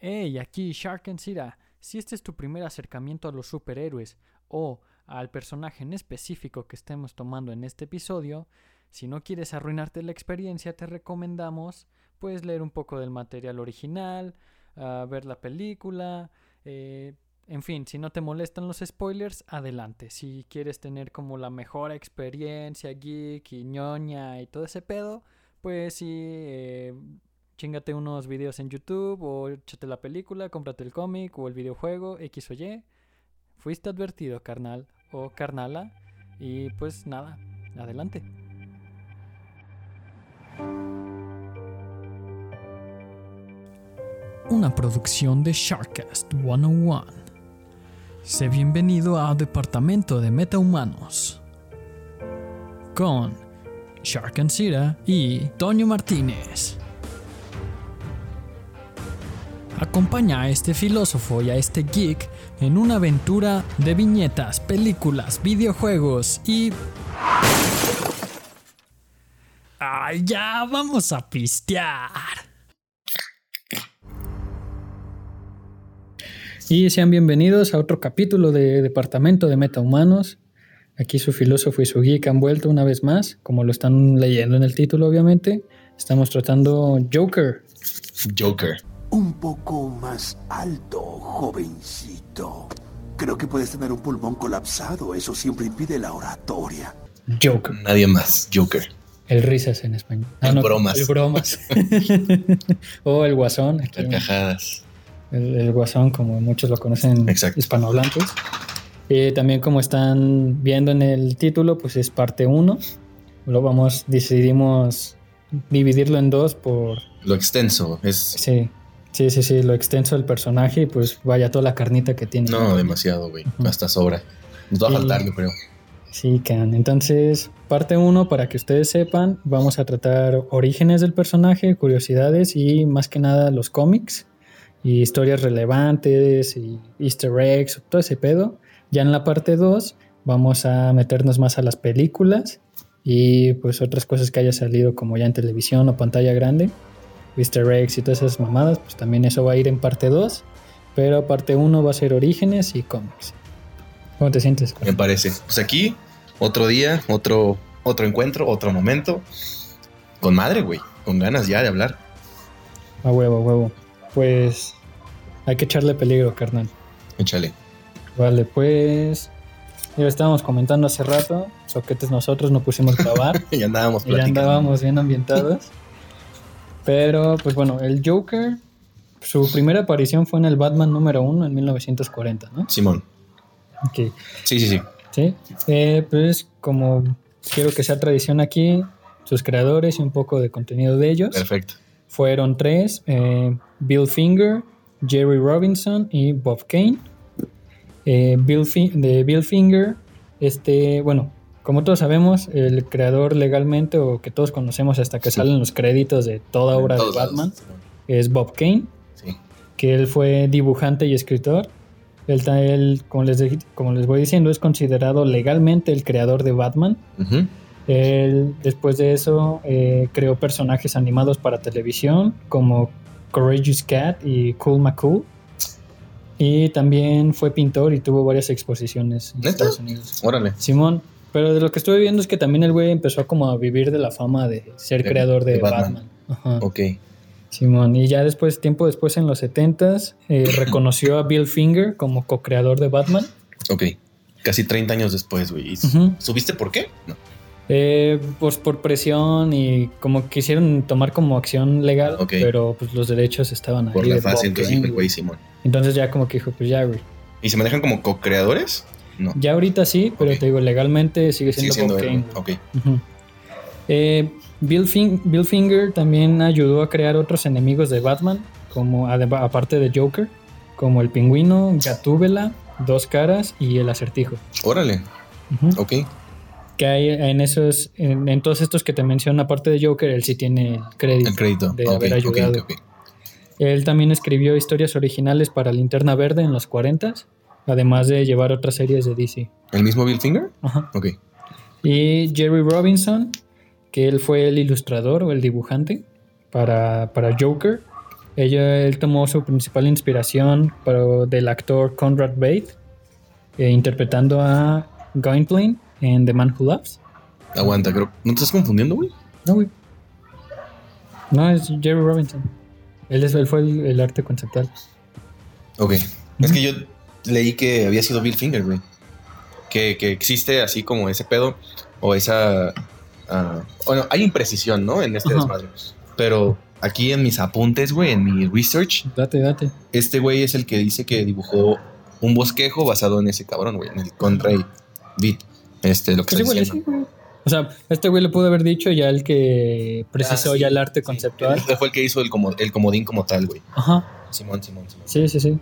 Hey, aquí Shark and Sira. Si este es tu primer acercamiento a los superhéroes o al personaje en específico que estemos tomando en este episodio, si no quieres arruinarte la experiencia, te recomendamos pues leer un poco del material original, uh, ver la película, eh, en fin, si no te molestan los spoilers, adelante. Si quieres tener como la mejor experiencia geek y ñoña y todo ese pedo, pues sí, eh, chingate unos videos en YouTube o échate la película, cómprate el cómic o el videojuego, X o Y. Fuiste advertido, carnal o carnala. Y pues nada, adelante. Una producción de Sharkcast 101. Sé bienvenido a Departamento de Metahumanos. Con Shark and Sira y Toño Martínez. Acompaña a este filósofo y a este geek en una aventura de viñetas, películas, videojuegos y... ¡Ay, ya! ¡Vamos a pistear! Y sean bienvenidos a otro capítulo de Departamento de Metahumanos. Aquí su filósofo y su geek han vuelto una vez más, como lo están leyendo en el título, obviamente. Estamos tratando Joker. Joker. Un poco más alto, jovencito. Creo que puedes tener un pulmón colapsado. Eso siempre impide la oratoria. Joker. Nadie más. Joker. El risas en español. El bromas. El bromas. o el guasón. Carcajadas. El, el, guasón, como muchos lo conocen Exacto. hispanohablantes. Eh, también como están viendo en el título, pues es parte 1. Lo vamos, decidimos dividirlo en dos por... Lo extenso. Es... Sí, sí, sí, sí, lo extenso del personaje y pues vaya toda la carnita que tiene. No, demasiado, güey. Uh -huh. Hasta sobra. Nos va a faltar, yo creo. Sí, Can. Entonces, parte 1, para que ustedes sepan, vamos a tratar orígenes del personaje, curiosidades y más que nada los cómics y historias relevantes y easter eggs, todo ese pedo. Ya en la parte 2 vamos a meternos más a las películas y pues otras cosas que haya salido como ya en televisión o pantalla grande, easter eggs y todas esas mamadas, pues también eso va a ir en parte 2, pero parte 1 va a ser orígenes y cómics. ¿Cómo te sientes? Me parece. Pues aquí, otro día, otro, otro encuentro, otro momento. Con madre, güey. Con ganas ya de hablar. A huevo, a huevo. Pues hay que echarle peligro, carnal. Échale. Vale, pues. Ya estábamos comentando hace rato. Soquetes nosotros no pusimos grabar. y andábamos platicando. Ya andábamos bien ambientados. Pero, pues bueno, el Joker. Su primera aparición fue en el Batman número 1 en 1940, ¿no? Simón. Ok. Sí, sí, sí. Sí. Eh, pues como quiero que sea tradición aquí, sus creadores y un poco de contenido de ellos. Perfecto. Fueron tres: eh, Bill Finger, Jerry Robinson y Bob Kane. Eh, Bill de Bill Finger, este, bueno, como todos sabemos, el creador legalmente o que todos conocemos hasta que sí. salen los créditos de toda obra de Batman lados. es Bob Kane, sí. que él fue dibujante y escritor. Él, él como, les, como, les, voy diciendo, es considerado legalmente el creador de Batman. Uh -huh. Él, después de eso, eh, creó personajes animados para televisión como Courageous Cat y Cool McCool. Y también fue pintor y tuvo varias exposiciones en ¿Neta? Estados Unidos. Órale. Simón. Pero de lo que estuve viendo es que también el güey empezó como a vivir de la fama de ser De- creador de, de Batman. Batman. Ajá. Ok. Simón. Y ya después, tiempo después, en los 70s, eh, reconoció a Bill Finger como co-creador de Batman. Ok. Casi 30 años después, güey. ¿Y Ujú. ¿Subiste por qué? No. Eh, pues por presión y como quisieron tomar como acción legal, pero pues los derechos estaban ahí. Por la fase, entonces güey, Simón. Entonces ya como que dijo, pues ya, güey. ¿Y se manejan como co-creadores? No. Ya ahorita sí, pero te digo, legalmente sigue siendo, Sigue siendo Bob él. Kane. Ok. Ujú. Eh, Bill, Fin- Bill Finger también ayudó a crear otros enemigos de Batman, como aparte de Joker, como el pingüino, Gatúbela, Dos Caras y el acertijo. Órale. Ujú. Ok. Que hay en esos, en, en todos estos que te menciono, aparte de Joker, él sí tiene el crédito, El crédito. de haber ayudado. Él también escribió historias originales para Linterna Verde en los 40 además de llevar otras series de DC. ¿El mismo Bill Finger? Ajá. Ok. Y Jerry Robinson, que él fue el ilustrador o el dibujante para, para Joker. Ella, él tomó su principal inspiración del actor Conrad Bate, eh, interpretando a Gwynplaine en The Man Who Loves. Aguanta, creo. ¿No te estás confundiendo, güey? No, güey. No, es Jerry Robinson. Él, es, él fue el, el arte conceptual. Ok. Es que yo leí que había sido Bill Finger, güey. Que, que existe así como ese pedo o esa... ah, bueno, hay imprecisión, ¿no? En este Ajá. desmadre. Pero aquí en mis apuntes, güey, en mi research, Date, date. este güey es el que dice que dibujó un bosquejo basado en ese cabrón, güey, en el Contra y Beat. Este, lo que Pues está igual diciendo. sí. O sea, este güey le pudo haber dicho ya el que precisó Ah, sí, ya el arte sí. conceptual. Este fue el que hizo el, el comodín como tal, güey. Ajá. Simón, Simón, Simón. Sí, sí, sí.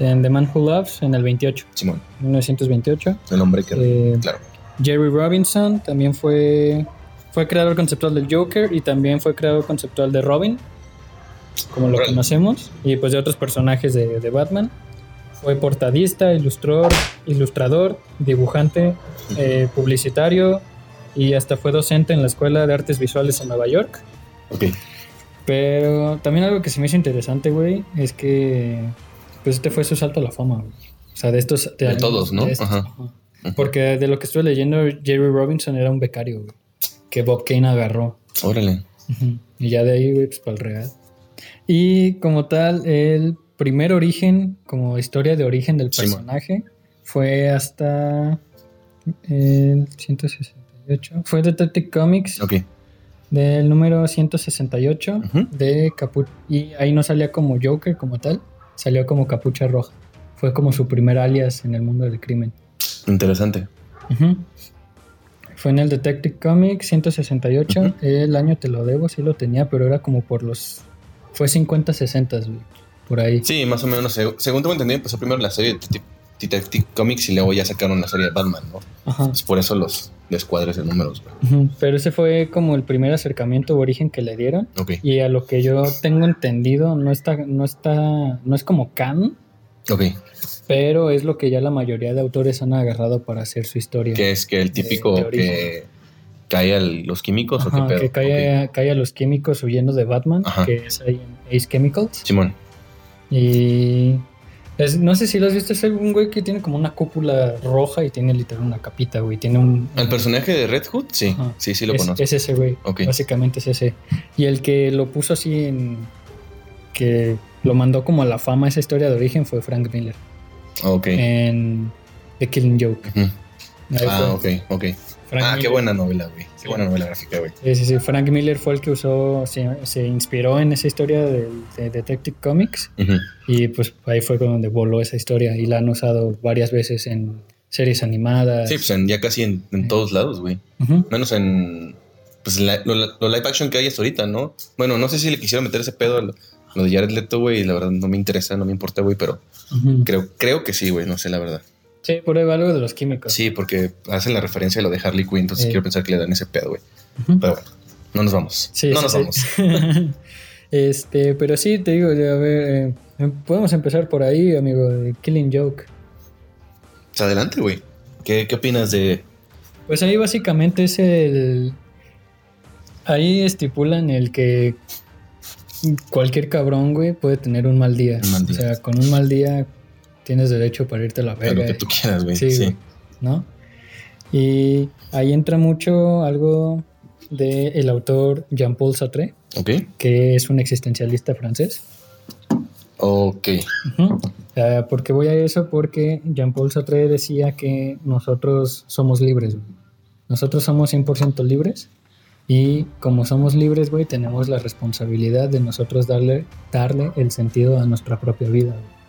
En The Man Who Loves, en el 28, Simón, 1928. el hombre que... Eh, claro. Jerry Robinson también fue, fue creador conceptual del Joker y también fue creador conceptual de Robin, como lo conocemos, y pues de otros personajes de, de Batman. Fue portadista, ilustrador, ilustrador dibujante, eh, publicitario y hasta fue docente en la Escuela de Artes Visuales en Nueva York. Ok. Pero también algo que se me hizo interesante, güey, es que pues este fue su salto a la fama, güey. O sea, de estos... De todos, ¿no? estos, Ajá. ajá. Porque de lo que estuve leyendo, Jerry Robinson era un becario, güey, que Bob Kane agarró. Órale. Y ya de ahí, güey, pues para el real. Y como tal, el primer origen, como historia de origen del personaje, fue hasta el 168. Fue Detective Comics Ok. del número 168 Ujú. de Capu y ahí no salía como Joker como tal, salió como Capucha Roja. Fue como su primer alias en el mundo del crimen. Interesante. Fue en el Detective Comics 168. Ujú. El año te lo debo, sí lo tenía, pero era como por los. Fue 50-60, güey. Por ahí. Sí, más o menos. seg- Según tengo entendido, empezó primero la serie de Detective- Detective Comics y luego ya sacaron la serie de Batman, ¿no? Ajá. Es por eso los descuadres de números, güey. Pero ese fue como el primer acercamiento o origen que le dieron. Ok. Y a lo que yo tengo entendido, no está, no está, no es como canon, Ok. pero es lo que ya la mayoría de autores han agarrado para hacer su historia. Que es que el típico de que cae a los químicos o qué pedo. que cae, cae a los químicos huyendo de Batman, Ajá. que es ahí en Ace Chemicals. Simón. Y es- no sé si lo has visto, es un güey que tiene como una cúpula roja y tiene literal una capita, güey. Tiene un... El personaje de Red Hood, sí. Ajá. Sí, sí lo es, conozco. es ese güey, Ok. básicamente es ese. Y el que lo puso así en... que lo mandó como a la fama esa historia de origen fue Frank Miller Ok. en The Killing Joke. Ah, fue. ok, ok. Frank Ah, qué Miller. buena novela, güey. Qué Sí. buena novela gráfica, güey. Sí, sí, sí. Frank Miller fue el que usó, se, se inspiró en esa historia de, Detective Comics y pues ahí fue donde voló esa historia y la han usado varias veces en series animadas. Sí, pues en- ya casi en, en todos lados, güey. Menos en. Pues la- lo, lo live action que hay hasta ahorita, ¿no? Bueno, no sé si le quisieron meter ese pedo a lo, lo de Jared Leto, güey. y La verdad no me interesa, no me importa, güey. Pero creo, creo que sí, güey. No sé, la verdad. Sí, por ahí va algo de los químicos. Sí, porque hacen la referencia a lo de Harley Quinn. Entonces Sí. quiero pensar que le dan ese pedo, güey. Pero bueno, no nos vamos. Sí, no sí, nos vamos. este, pero sí, te digo, a ver, eh, podemos empezar por ahí, amigo, de Killing Joke. Pues adelante, güey. ¿Qué, ¿Qué opinas de.? Pues ahí básicamente es el... Ahí estipulan el que cualquier cabrón, güey, puede tener un mal día. Un mal día. O sea, con un mal día tienes derecho para irte a la a verga. lo que tú quieras, güey? Sí, Sí. ¿no? Y ahí entra mucho algo del el autor Jean-Paul Sartre, Ok. que es un existencialista francés. Ok. Ujú. Eh, ¿Por qué voy a eso? Porque Jean-Paul Sartre decía que nosotros somos libres. güey. Nosotros somos 100% libres. Y como somos libres, güey, tenemos la responsabilidad de nosotros darle, darle el sentido a nuestra propia vida. güey.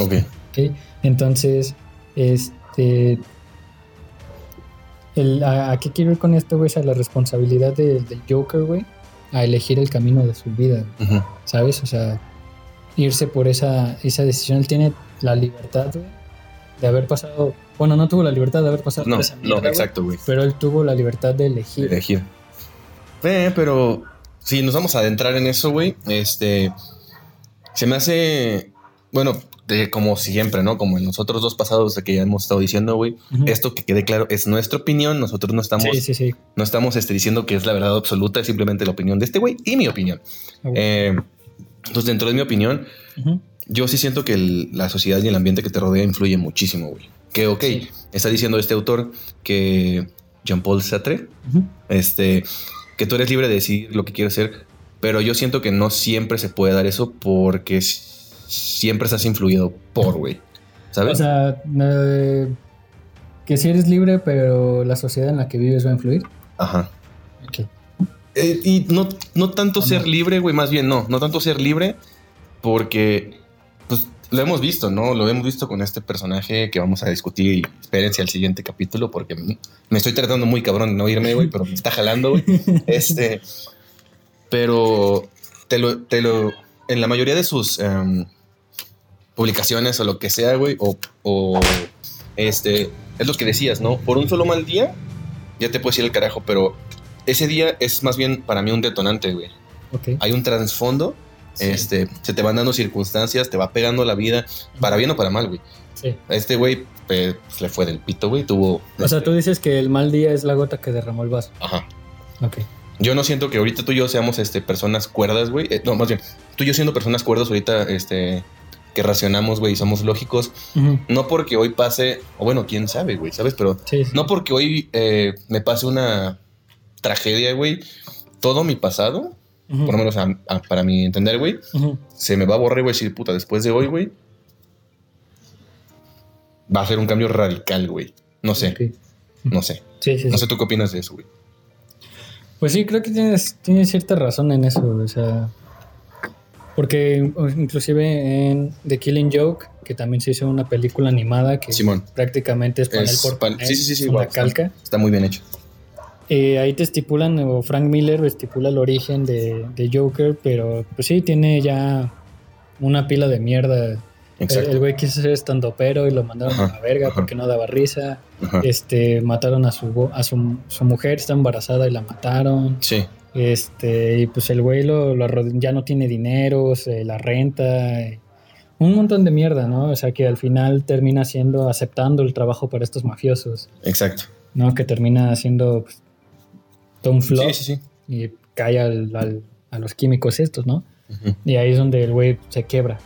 Ok. ¿ok? Entonces, este. El, a, a qué quiero ir con esto, güey? Es a la responsabilidad de- del Joker, güey, a elegir el camino de su vida. ¿sabes? O sea, irse por esa, esa decisión. Él tiene la libertad, güey, de haber pasado. Bueno, no tuvo la libertad de haber pasado No, esa no, mierda, güey, exacto, güey. pero él tuvo la libertad de elegir. elegir. Eh, pero si nos vamos a adentrar en eso, güey, este se me hace, bueno, de, como siempre, ¿no? Como en los otros dos pasados que ya hemos estado diciendo, güey, Ujú. esto que quede claro es nuestra opinión, nosotros no estamos, Sí, sí, sí. no estamos este, diciendo que es la verdad absoluta, es simplemente la opinión de este güey y mi opinión. Ah, güey. Eh, Entonces, dentro de mi opinión, Ujú. yo sí siento que el- la sociedad y el ambiente que te rodea influye muchísimo, güey. Que, ok, está diciendo este autor que Jean-Paul Sartre, este, que tú eres libre de decir lo que quieres hacer, pero yo siento que no siempre se puede dar eso porque s- siempre estás influido por, güey. ¿Sabes? O sea, eh, que si eres libre, pero la sociedad en la que vives va a influir. Ajá. Ok. Eh, y no, no tanto ¿O ser libre, güey, más bien no, no tanto ser libre porque, pues, lo hemos visto, ¿no? Lo hemos visto con este personaje que vamos a discutir y espérense al siguiente capítulo porque me estoy tratando muy cabrón de no irme, güey, pero me está jalando, güey. Este, pero te lo, te lo, en la mayoría de sus em, publicaciones o lo que sea, güey, o, o, este, es lo que decías, ¿no? Por un solo mal día, ya te puedes ir al carajo, pero ese día es más bien para mí un detonante, güey. Ok. Hay un trasfondo, Sí. este, se te van dando circunstancias, te va pegando la vida, para bien o para mal, güey. Sí. A este güey pues, le fue del pito, güey, tuvo... O sea, tú dices que el mal día es la gota que derramó el vaso. Ajá. Ok. Yo no siento que ahorita tú y yo seamos este, personas cuerdas, güey. Eh, no, más bien, tú y yo siendo personas cuerdas ahorita, este, que racionamos, güey, y somos lógicos. No porque hoy pase, o bueno, quién sabe, güey, ¿sabes? Pero Sí, sí. no porque hoy eh, me pase una tragedia, güey. Todo mi pasado, por lo menos a- a- para mi entender, güey, se me va a borrar, güey, decir, puta, después de hoy, güey, va a ser un cambio radical, güey. No sé, no sé. Sí, No sé tú qué opinas de eso, güey. Pues sí, creo que tienes, tienes cierta razón en eso, o sea, porque inclusive en The Killing Joke, que también se hizo una película animada que Simón, prácticamente es panel Es por pan- panel, sí, sí, sí, sí, una wow, calca. está muy bien hecho. Eh, ahí te estipulan, o Frank Miller estipula el origen de, de Joker, pero pues sí, tiene ya una pila de mierda. Exacto. El güey quiso ser estando pero y lo mandaron a la verga ajá. porque no daba risa. Ajá. Este, mataron a su, a su, su mujer, está embarazada y la mataron. Sí, Este, y pues el güey lo, lo ya no tiene dinero, se la renta, un montón de mierda, ¿no? O sea que al final termina siendo, aceptando el trabajo para estos mafiosos, exacto. ¿no? Que termina siendo pues, todo un flop Sí, sí, sí. y cae al- al- a los químicos estos, ¿no? Y ahí es donde el güey se quiebra.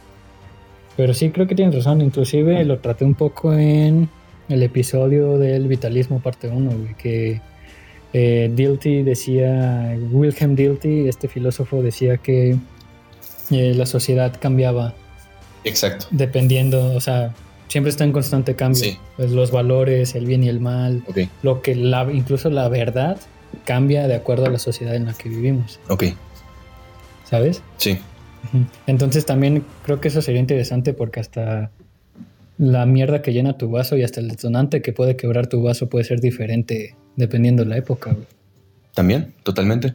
Pero sí creo que tienes razón, inclusive lo traté un poco en el episodio del vitalismo parte 1, güey, que eh, Dilthey decía, Wilhelm Dilthey, este filósofo decía que eh, la sociedad cambiaba Exacto. dependiendo, o sea, siempre está en constante cambio. Sí. Pues los valores, el bien y el mal, lo que la, incluso la verdad cambia de acuerdo a la sociedad en la que vivimos, ok. ¿sabes? Sí. Entonces también creo que eso sería interesante porque hasta la mierda que llena tu vaso y hasta el detonante que puede quebrar tu vaso puede ser diferente dependiendo de la época. güey. también, totalmente.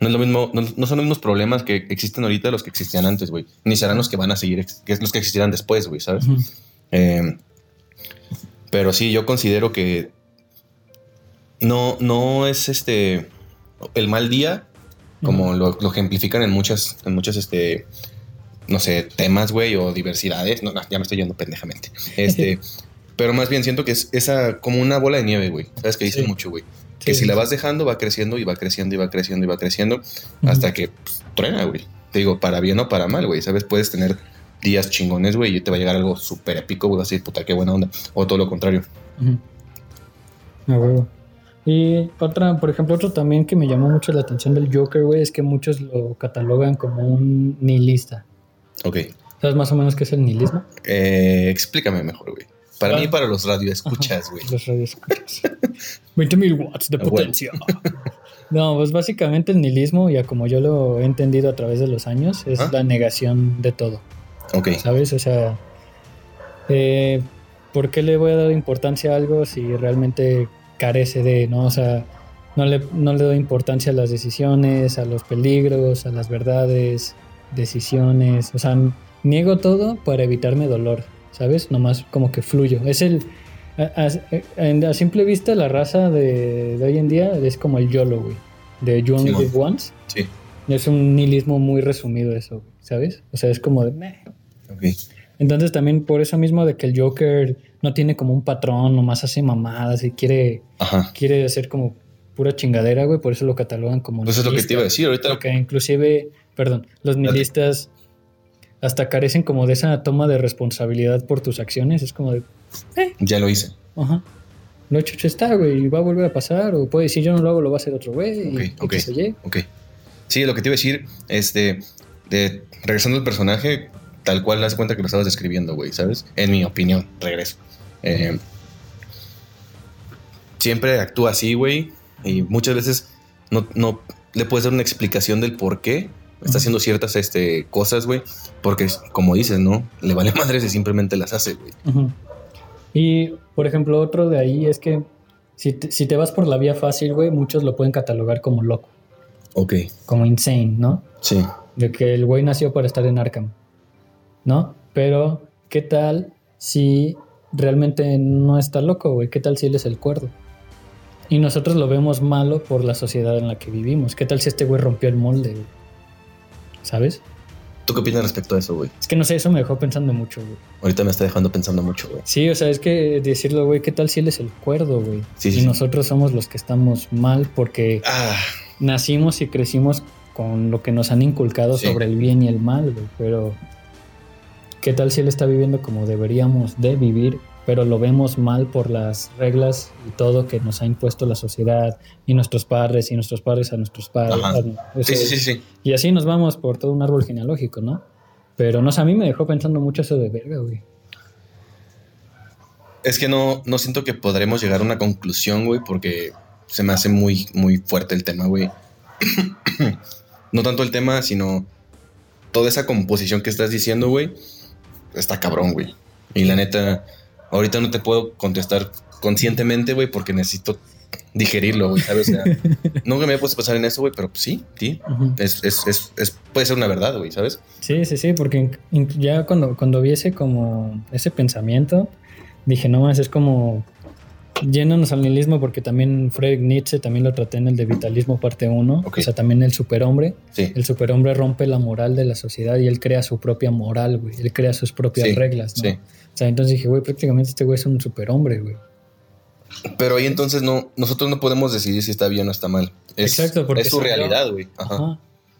No es lo mismo, no, no son los mismos problemas que existen ahorita los que existían antes, güey. Ni serán los que van a seguir, que es los que existirán después, güey, ¿sabes? Eh, pero sí, yo considero que no, no es este el mal día, como lo, lo ejemplifican en muchas, en muchas, este, no sé, temas, güey, o diversidades. No, no, ya me estoy yendo pendejamente. Este, pero más bien siento que es esa como una bola de nieve, güey. Sabes que dicen Sí. mucho, güey. Que Sí, si la vas dejando, va creciendo y va creciendo y va creciendo y va creciendo hasta que pues, truena, güey. Te digo, para bien o para mal, güey. ¿Sabes? Puedes tener días chingones, güey, y te va a llegar algo súper épico, güey. Vas a decir, puta, qué buena onda. O todo lo contrario. A huevo. Y otra, por ejemplo, otro también que me llamó mucho la atención del Joker, güey, es que muchos lo catalogan como un nihilista. Ok. ¿Sabes más o menos qué es el nihilismo? Eh, explícame mejor, güey. Para Ah. mí para los radioescuchas, güey. Los radioescuchas. 20.000 watts de Ah, potencia. No, pues básicamente el nihilismo, ya como yo lo he entendido a través de los años, es la negación de todo, Ok. ¿sabes? O sea, eh, ¿por qué le voy a dar importancia a algo si realmente carece de, ¿no? O sea, no le, no le doy importancia a las decisiones, a los peligros, a las verdades, decisiones, o sea, niego todo para evitarme dolor, ¿sabes? Nomás como que fluyo. Es el... A, a- a simple vista, la raza de, de hoy en día es como el YOLO, güey. De You Only. Live Once. Sí. Es un nihilismo muy resumido eso, güey, ¿sabes? O sea, es como de... "Meh". Ok. Entonces también por eso mismo de que el Joker no tiene como un patrón, nomás hace mamadas y quiere, Ajá. quiere hacer como pura chingadera, güey, por eso lo catalogan como Pues es lo que te iba a decir. Ahorita Porque inclusive, perdón, los nihilistas hasta carecen como de esa toma de responsabilidad por tus acciones. Es como de, Ya lo hice. ajá, lo hecho hecho está, güey, y va a volver a pasar. O puede decir, yo no lo hago, lo va a hacer otro güey. y Ok, ok. Y. Ok. Sí, lo que te iba a decir, este, de, regresando al personaje, tal cual das cuenta que lo estabas describiendo, güey, ¿sabes? En mi opinión, regreso. Eh, siempre actúa así, güey, y muchas veces no, no le puedes dar una explicación del por qué está haciendo ciertas este, cosas, güey, porque, como dices, ¿no? Le vale madres y simplemente las hace, güey. Y, por ejemplo, otro de ahí es que si te, si te vas por la vía fácil, güey, muchos lo pueden catalogar como loco, Ok, como insane, ¿no? sí. De que el güey nació para estar en Arkham, ¿no? Pero, ¿qué tal si realmente no está loco, güey? ¿Qué tal si él es el cuerdo? Y nosotros lo vemos malo por la sociedad en la que vivimos. ¿Qué tal si este güey rompió el molde, güey? ¿Sabes? ¿Tú qué opinas respecto a eso, güey? Es que no sé, eso me dejó pensando mucho, güey. Ahorita me está dejando pensando mucho, güey. Sí, o sea, es que decirlo, güey, ¿qué tal si él es el cuerdo, güey? Sí, sí, y sí. nosotros somos los que estamos mal porque Ah, nacimos y crecimos con lo que nos han inculcado sobre el bien y el mal, güey. Pero, ¿qué tal si él está viviendo como deberíamos de vivir? Pero lo vemos mal por las reglas y todo que nos ha impuesto la sociedad y nuestros padres y nuestros padres a nuestros padres. Sí, sí, sí. Y así nos vamos por todo un árbol genealógico, ¿no? Pero no sé, a mí me dejó pensando mucho eso de verga, güey. Es que no, no siento que podremos llegar a una conclusión, güey, porque se me hace muy, muy fuerte el tema, güey. no tanto el tema, sino toda esa composición que estás diciendo, güey, está cabrón, güey. Y la neta, ahorita no te puedo contestar conscientemente, güey, porque necesito digerirlo, güey, ¿sabes? O sea, nunca me había puesto a pensar en eso, güey, pero sí, sí, es, es, es, es- puede ser una verdad, güey, ¿sabes? Sí, sí, sí, porque ya cuando, cuando vi ese como ese pensamiento, dije, no más, es como yéndonos al nihilismo, porque también Friedrich Nietzsche también lo traté en el de Vitalismo parte 1, Ok. o sea, también el superhombre. Sí, El superhombre rompe la moral de la sociedad y él crea su propia moral, güey. Él crea sus propias Sí, reglas, ¿no? sí. O sea, entonces dije, güey, prácticamente este güey es un superhombre, güey. Pero ahí entonces no, nosotros no podemos decidir si está bien o está mal. Es, Exacto, porque es su realidad, güey. Ajá. Ajá.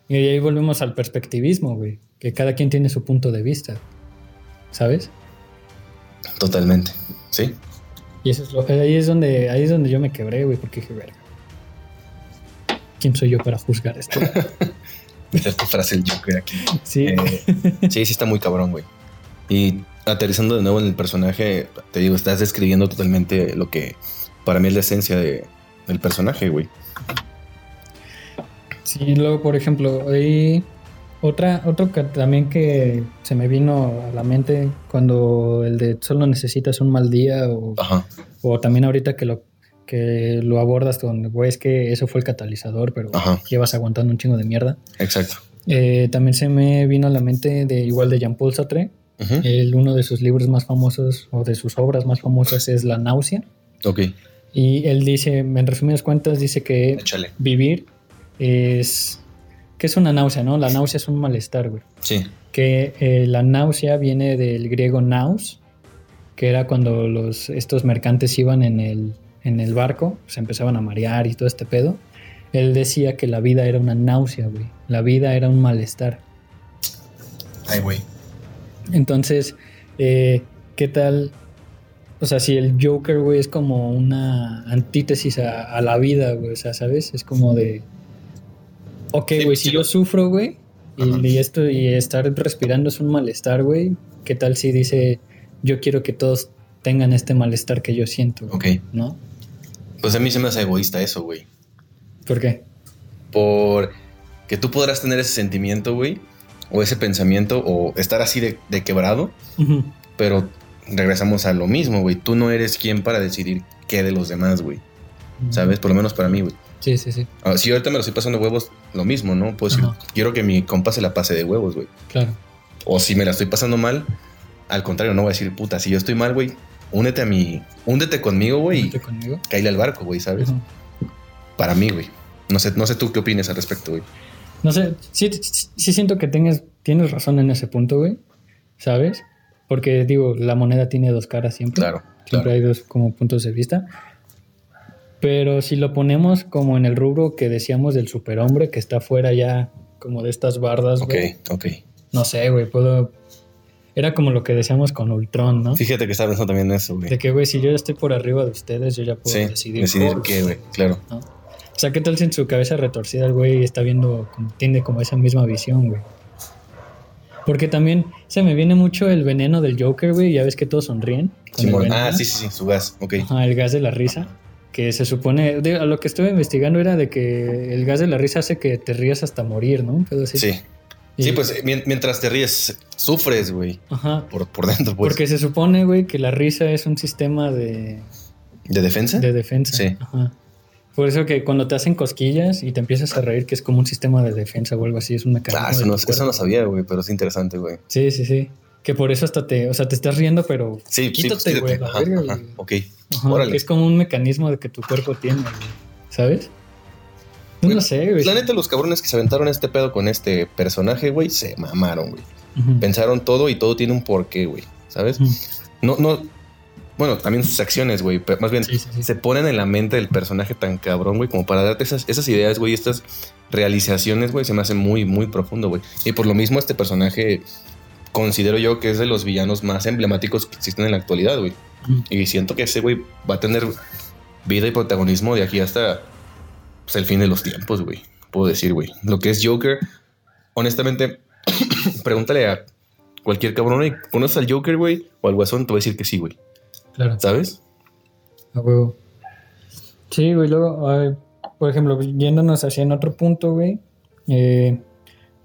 Y ahí volvemos al perspectivismo, güey. Que cada quien tiene su punto de vista. ¿Sabes? Totalmente. Sí. Y eso es lo, ahí es donde, ahí es donde yo me quebré, güey, porque dije, verga. ¿Quién soy yo para juzgar esto? Tu frase el Joker aquí. Sí. Eh, sí, sí está muy cabrón, güey. Y aterrizando de nuevo en el personaje, te digo, estás describiendo totalmente lo que para mí es la esencia de- del personaje, güey. Sí, luego, por ejemplo, ahí otra, otro que también que se me vino a la mente cuando el de solo necesitas un mal día o, Ajá. o también ahorita que lo que lo abordas con, güey, es que eso fue el catalizador, pero Ajá. llevas aguantando un chingo de mierda. Exacto. Eh, también se me vino a la mente de igual de Jean-Paul Sartre, El, uno de sus libros más famosos o de sus obras más famosas es La náusea. Ok. Y él dice, en resumidas cuentas, dice que Échale. vivir es... que es una náusea, no? La náusea es un malestar, güey. Sí. Que eh, la náusea viene del griego naus, que era cuando los, estos mercantes iban en el, en el barco, se empezaban a marear y todo este pedo. Él decía que la vida era una náusea, güey. La vida era un malestar. Ay, güey. Entonces, eh, ¿qué tal? O sea, si el Joker, güey, es como una antítesis a, a la vida, güey, o sea, ¿sabes? Es como de... Ok, güey, sí si lo- yo sufro, güey, y esto, y estar respirando es un malestar, güey, ¿qué tal si dice, yo quiero que todos tengan este malestar que yo siento, güey", Ok. ¿no? Pues a mí se me hace egoísta eso, güey. ¿Por qué? Por que tú podrás tener ese sentimiento, güey, o ese pensamiento, o estar así de, de quebrado, pero regresamos a lo mismo, güey. Tú no eres quien para decidir qué de los demás, güey. ¿Sabes? Por lo menos para mí, güey. Sí, sí, sí, Ah, si ahorita me lo estoy pasando de huevos, lo mismo, ¿no? Ajá. quiero que mi compa se la pase de huevos, güey. claro. O si me la estoy pasando mal, al contrario, no voy a decir, puta, si yo estoy mal, güey, únete a mi, úndete conmigo, güey, caíle al barco, güey, ¿sabes? Para mí, güey. No sé, no sé tú qué opinas al respecto, güey. No sé, sí, sí- siento que tengas, tienes razón en ese punto, güey. ¿Sabes? Porque digo, la moneda tiene dos caras siempre. Claro, Siempre claro. hay dos como puntos de vista. Pero si lo ponemos como en el rubro que decíamos del superhombre que está fuera ya como de estas bardas, Ok, güey, ok. no sé, güey, puedo... Era como lo que decíamos con Ultron, ¿no? Fíjate que estaba pensando también en eso, güey. De que, güey, si yo ya estoy por arriba de ustedes, yo ya puedo Sí, decidir. decidir qué, güey, claro. ¿no? O sea, ¿qué tal si en su cabeza retorcida el güey está viendo, tiene como esa misma visión, güey? Porque también se me viene mucho el veneno del Joker, güey. Ya ves que todos sonríen. con el. Ah, sí, sí, sí, su gas, ok. Ajá, el gas de la risa. Que se supone, de- a lo que estuve investigando era de que el gas de la risa hace que te rías hasta morir, ¿no? Así. Sí. Y- Sí, pues mien- mientras te ríes, sufres, güey, Ajá. por, por dentro, pues. Porque se supone, güey, que la risa es un sistema de, ¿De defensa? de defensa. Sí. Ajá. Por eso que cuando te hacen cosquillas y te empiezas a reír, que es como un sistema de defensa o algo así, es un mecanismo. Ah, eso no, eso sabía, güey, pero es interesante, güey. Sí, sí, sí. Que por eso hasta te, o sea, te estás riendo, pero Sí, sí, pues, quítate, güey, güey. ok. Ajá, Órale. que es como un mecanismo de que tu cuerpo tiene, güey. ¿Sabes? No, Güey, no sé, güey. La neta, los cabrones que se aventaron este pedo con este personaje, güey, se mamaron, güey. Pensaron todo y todo tiene un porqué, güey. ¿Sabes? No, no. Bueno, también sus acciones, güey. Pero más bien, Sí, sí, sí. se ponen en la mente del personaje tan cabrón, güey, como para darte esas, esas ideas, güey, estas realizaciones, güey, se me hace muy, muy profundo, güey. Y por lo mismo, este personaje considero yo que es de los villanos más emblemáticos que existen en la actualidad, güey. Y siento que ese güey va a tener vida y protagonismo de aquí hasta pues, el fin de los tiempos, güey. Puedo decir, güey. Lo que es Joker, honestamente, pregúntale a cualquier cabrón, ¿y ¿conoces al Joker, güey? O al Guasón, te va a decir que sí, güey. Claro. ¿Sabes? A huevo. Sí, güey, luego, por ejemplo, yéndonos hacia en otro punto, güey. eh,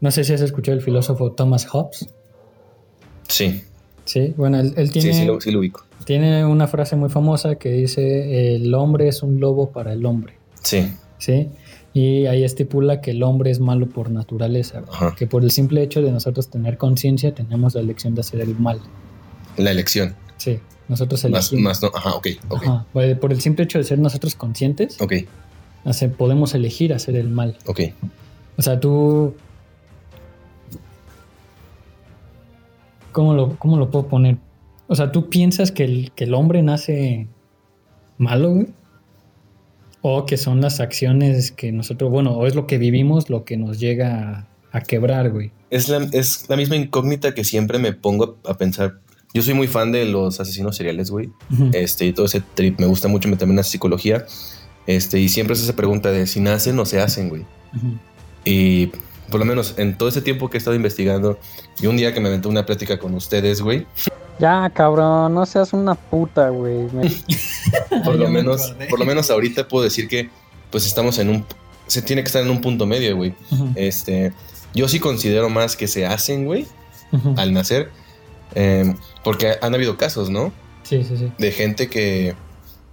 no sé si has escuchado el filósofo Thomas Hobbes. Sí. Sí, bueno, él, él tiene, Sí, sí lo, sí lo ubico. tiene una frase muy famosa que dice: El hombre es un lobo para el hombre. Sí. ¿Sí? Y ahí estipula que el hombre es malo por naturaleza, Ajá. que por el simple hecho de nosotros tener conciencia tenemos la elección de hacer el mal. La elección. Sí, nosotros Más, elegimos. más no. Ajá, ok, ok. Ajá, por el simple hecho de ser nosotros conscientes, Ok, hace- podemos elegir hacer el mal. ok. O sea, tú. ¿Cómo lo, cómo lo puedo poner? O sea, ¿tú piensas que el, que el hombre nace malo, güey? O que son las acciones que nosotros, bueno, o es lo que vivimos lo que nos llega a, a quebrar, güey. Es la, es la misma incógnita que siempre me pongo a pensar. Yo soy muy fan de los asesinos seriales, güey. Este, y todo ese trip. Me gusta mucho meterme en la psicología. Este, y siempre es esa pregunta de si nacen o se hacen, güey. Y por lo menos en todo ese tiempo que he estado investigando, y un día que me aventé una plática con ustedes, güey, Ya, cabrón, no seas una puta, güey. por lo me menos, por lo menos ahorita puedo decir que pues estamos en un se tiene que estar en un punto medio, güey. Este, yo sí considero más que se hacen, güey, al nacer. Eh, porque han habido casos, ¿no? Sí, sí, sí. De gente que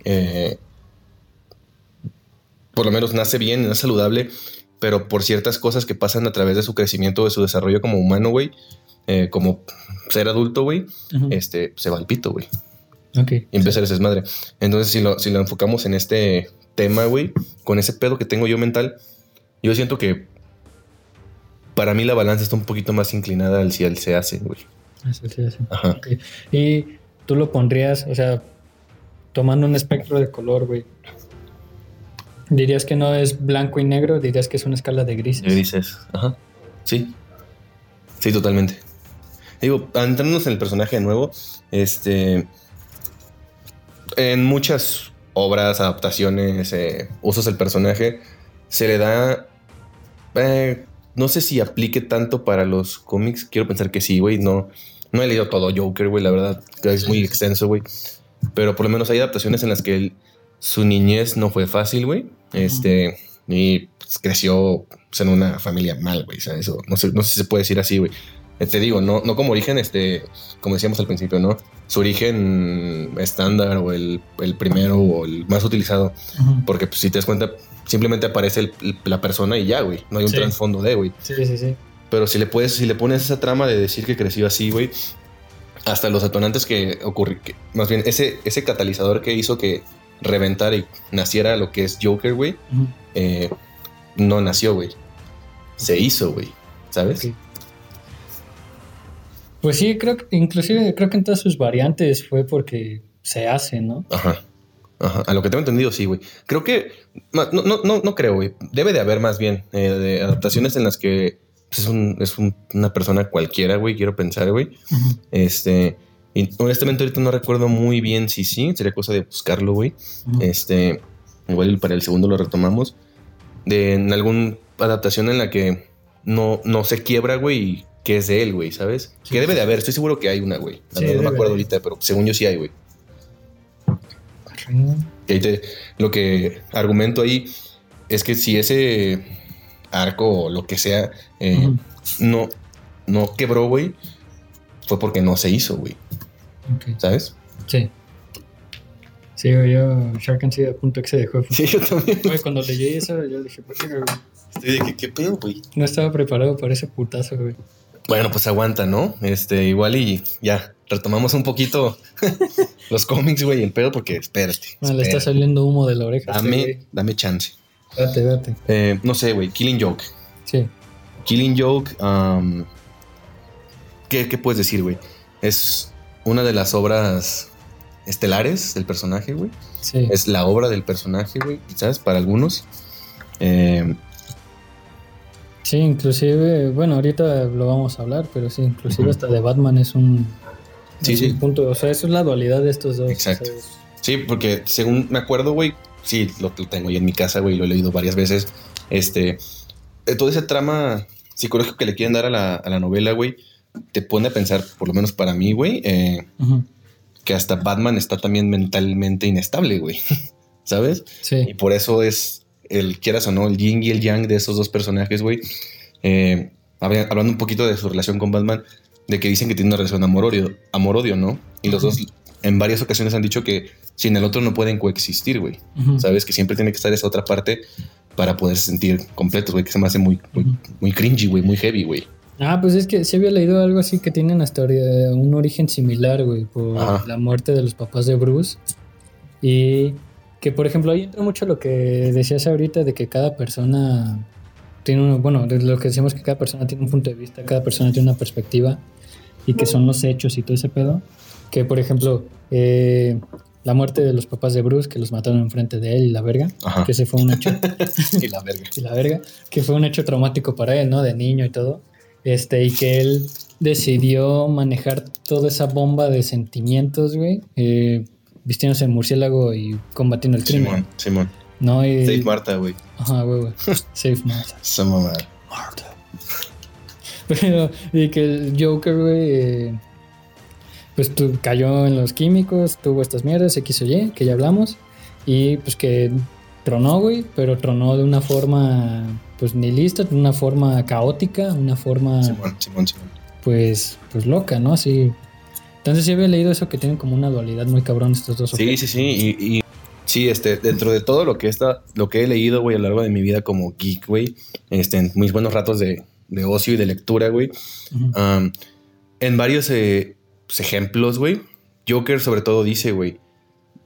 eh, por lo menos nace bien, nace saludable, pero por ciertas cosas que pasan a través de su crecimiento, de su desarrollo como humano, güey, eh, como ser adulto, güey, este, se va al pito, güey. Ok. y empieza a ser desmadre. Entonces, si lo, si lo enfocamos en este tema, güey, con ese pedo que tengo yo mental, yo siento que para mí la balanza está un poquito más inclinada al si al se hace, güey. Eso sí, eso. Ajá. Ok. Y tú lo pondrías, o sea, tomando un espectro de color, güey. Dirías que no es blanco y negro, dirías que es una escala de grises. Y dices, ajá. Sí. Sí, totalmente. Digo, entrándonos en el personaje de nuevo, este. En muchas obras, adaptaciones, eh, usos del personaje, se le da. eh, no sé si aplique tanto para los cómics. Quiero pensar que sí, güey. No, no he leído todo Joker, güey. La verdad, es muy extenso, güey. Pero por lo menos hay adaptaciones en las que él- su niñez no fue fácil, güey. Este. Y pues, creció pues, en una familia mal, güey. O sea, eso no sé, no sé si se puede decir así, güey. Eh, Te digo, no, no como origen, este, como decíamos al principio, ¿no? Su origen estándar o el, el primero o el más utilizado. Porque pues, si te das cuenta, simplemente aparece el- la persona y ya, güey. No hay un Sí. trasfondo de, güey. Sí, sí, sí. Pero si le puedes, si le pones esa trama de decir que creció así, güey, hasta los atonantes que ocurrió, más bien ese, ese catalizador que hizo que reventara y naciera lo que es Joker, güey, eh, no nació, güey. Se hizo, güey. ¿Sabes? Pues sí, creo que, inclusive creo que en todas sus variantes fue porque se hace, ¿no? Ajá. Ajá. A lo que tengo entendido, sí, güey. Creo que. No, no, no, no creo, güey. Debe de haber más bien eh, de adaptaciones en las que es, un, es un- una persona cualquiera, güey, quiero pensar, güey. Este, y honestamente ahorita no recuerdo muy bien si sí, sería cosa de buscarlo, güey. Este, igual para el segundo lo retomamos. De en alguna adaptación en la que no, no se quiebra, güey, y que es de él, güey, ¿sabes? Sí. Que debe de haber, estoy seguro que hay una, güey. Sí, no me acuerdo ahorita, pero según yo sí hay, güey. Lo que argumento ahí es que si ese arco o lo que sea eh, no, no quebró, güey, fue porque no se hizo, güey. ¿sabes? Sí. Sí, güey, yo Shark exe dejó. Sí, yo también. Güey, cuando leí eso, yo dije, ¿por qué, güey? Estoy de que, ¿qué pedo, güey? No estaba preparado para ese putazo, güey. Bueno, pues aguanta, ¿no? Este, igual y ya, retomamos un poquito los cómics, güey, el pedo, porque espérate. Ah, le está saliendo humo de la oreja. Dame, dame chance. Date, date. Eh, no sé, güey, Killing Joke. Sí. Killing Joke, um, ¿qué, qué puedes decir, güey? Es una de las obras estelares del personaje, güey. Sí. Es la obra del personaje, güey, quizás para algunos. Eh, Sí, inclusive, bueno, ahorita lo vamos a hablar, pero sí, inclusive hasta de Batman es un, Sí, es sí. un punto, o sea, eso es la dualidad de estos dos. Exacto. sí, porque según me acuerdo, güey, sí, lo, lo tengo ahí en mi casa, güey, lo he leído varias veces. Este, eh, todo ese trama psicológico que le quieren dar a la, a la novela, güey, te pone a pensar, por lo menos para mí, güey, eh, que hasta Batman está también mentalmente inestable, güey. ¿Sabes? Y Sí, por eso es el, quieras o no, el yin y el yang de esos dos personajes, güey. Eh, habla- hablando un poquito de su relación con Batman, de que dicen que tiene una relación amor-odio, amor-odio, ¿no? Y los dos en varias ocasiones han dicho que sin el otro no pueden coexistir, güey. ¿Sabes? Que siempre tiene que estar esa otra parte para poder sentir completos, güey, que se me hace muy, muy, muy cringy, güey, muy heavy, güey. Ah, pues es que sí había leído algo así que tienen hasta un origen similar, güey, por Ajá. la muerte de los papás de Bruce. Y que, por ejemplo, ahí entra mucho lo que decías ahorita de que cada persona tiene uno, bueno, de lo que decimos que cada persona tiene un punto de vista, cada persona tiene una perspectiva y que son los hechos y todo ese pedo. Que, por ejemplo, eh, la muerte de los papás de Bruce, que los mataron enfrente de él y la verga, Ajá. que ese fue un hecho y la verga. y la verga, que fue un hecho traumático para él, ¿no? De niño y todo. Este, y que él decidió manejar toda esa bomba de sentimientos, güey, eh, vistiéndose de murciélago y combatiendo el crimen, Simón, Simón. ¿no? Y, Save Marta, güey. Ajá, güey, güey. Safe Martha. Esa mamada. Pero, y que el Joker, güey, eh, pues tu- cayó en los químicos, tuvo estas mierdas, X o Y, que ya hablamos, y pues que tronó, güey, pero tronó de una forma, pues nihilista, de una forma caótica, una forma, Simón, Simón, Simón. pues, pues loca, ¿no? Así. Entonces sí había leído eso que tienen como una dualidad muy cabrón estos dos. Sí, objetos. sí, sí. Y, y sí, este, dentro de todo lo que está, lo que he leído, güey, a lo largo de mi vida como geek, güey, este, en mis buenos ratos de, de ocio y de lectura, güey, Ujú. um, en varios eh, pues, ejemplos, güey, Joker sobre todo dice, güey,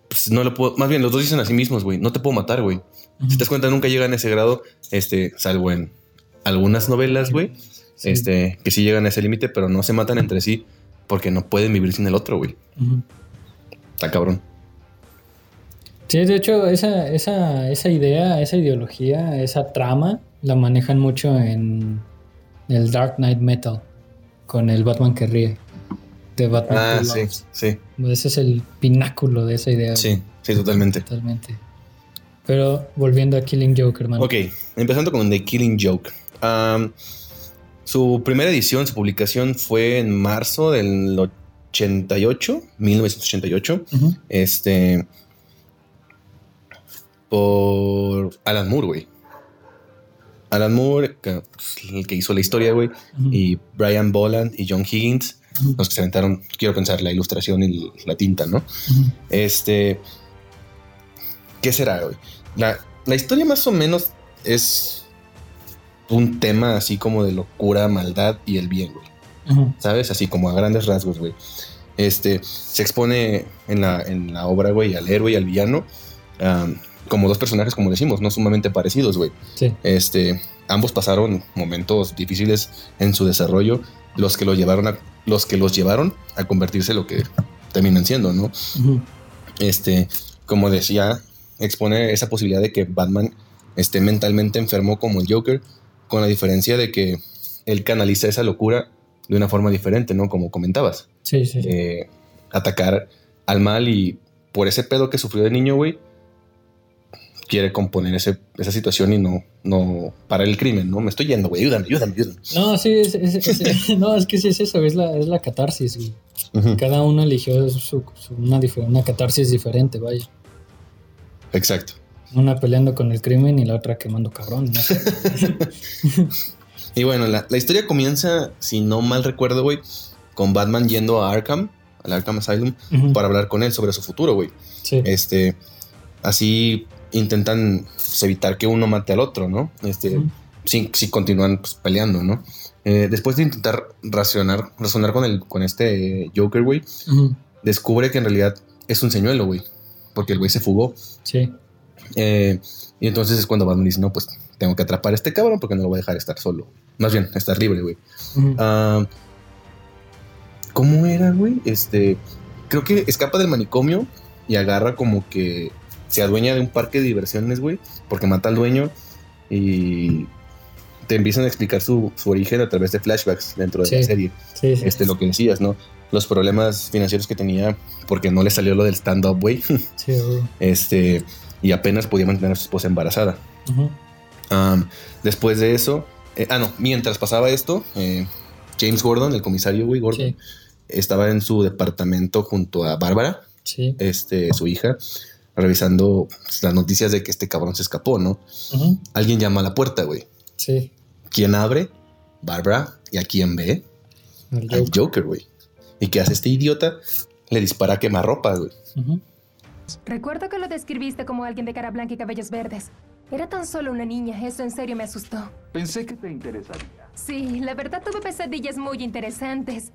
pues no lo puedo, más bien los dos dicen a sí mismos, güey, no te puedo matar, güey. Si te das cuenta, nunca llegan a ese grado, este, salvo en algunas novelas, güey, Sí. este, que sí llegan a ese límite, pero no se matan entre sí porque no pueden vivir sin el otro, güey. Está cabrón. Sí, de hecho, esa, esa, esa idea, esa ideología, esa trama, la manejan mucho en el Dark Knight Metal, con el Batman que ríe, de Batman Ah, sí, sí, Ese es el pináculo de esa idea. sí, sí, totalmente. Totalmente. Pero volviendo a Killing Joke, hermano. Ok, empezando con The Killing Joke. Su primera edición, su publicación fue en marzo del 88, 1988. Ujú. Este. Por Alan Moore, güey. Alan Moore, que, pues, el que hizo la historia, güey. Y Brian Boland y John Higgins, Los que se aventaron, quiero pensar, la ilustración y la tinta, ¿no? Este. ¿Qué será, güey? La, la historia más o menos es un tema así como de locura, maldad y el bien, güey. ¿Sabes? Así como a grandes rasgos, güey. Este se expone en la, en la obra, güey, al héroe y al villano. como dos personajes, como decimos, no sumamente parecidos, güey. Sí. Este, ambos pasaron momentos difíciles en su desarrollo, los que los llevaron a, los que los llevaron a convertirse en lo que terminan siendo, ¿no? Este, como decía, expone esa posibilidad de que Batman esté mentalmente enfermo como el Joker, con la diferencia de que él canaliza esa locura de una forma diferente, ¿no? Como comentabas. Sí, sí. sí. Eh, atacar al mal y por ese pedo que sufrió de niño, güey, quiere componer ese, esa situación y no, no parar el crimen, ¿no? Me estoy yendo, güey, ayúdame, ayúdame, ayúdame. No, sí, es, es- es- no, es que sí es eso, es la, es la catarsis, güey. Cada uno eligió su, su- una, una catarsis diferente, vaya. Exacto. Una peleando con el crimen y la otra quemando cabrón. No sé. Y bueno, la, la historia comienza, si no mal recuerdo, güey, con Batman yendo a Arkham, al Arkham Asylum, para hablar con él sobre su futuro, güey. sí. Este, así intentan pues, evitar que uno mate al otro, ¿no? Este, si, si continúan pues, peleando, ¿no? Eh, después de intentar razonar, razonar con, el, con este Joker, güey, descubre que en realidad es un señuelo, güey. Porque el güey se fugó. Sí. Eh, y entonces es cuando Batman dice, no, pues tengo que atrapar a este cabrón porque no lo voy a dejar estar solo. Más bien, estar libre, güey. Ah, ¿Cómo era, güey? Este, creo que escapa del manicomio y agarra como que se adueña de un parque de diversiones, güey, porque mata al dueño y te empiezan a explicar su, su origen a través de flashbacks dentro de Sí. la serie. Sí, sí. Este, lo que decías, ¿no? Los problemas financieros que tenía porque no le salió lo del stand-up, güey. Sí, güey. Este, y apenas podía mantener a su esposa embarazada. Am, después de eso, eh, ah, no, mientras pasaba esto, eh, James Gordon, el comisario, güey, Gordon, estaba en su departamento junto a Bárbara, sí. este, su hija, revisando las noticias de que este cabrón se escapó, ¿no? Alguien llama a la puerta, güey. Sí. ¿Quién abre? Bárbara. ¿Y a quién ve? El Al Joker. Güey. ¿Y qué hace este idiota? Le dispara a quemarropa, güey. Recuerdo que lo describiste como alguien de cara blanca y cabellos verdes. Era tan solo una niña, eso en serio me asustó. Pensé que te interesaría. Sí, la verdad tuve pesadillas muy interesantes.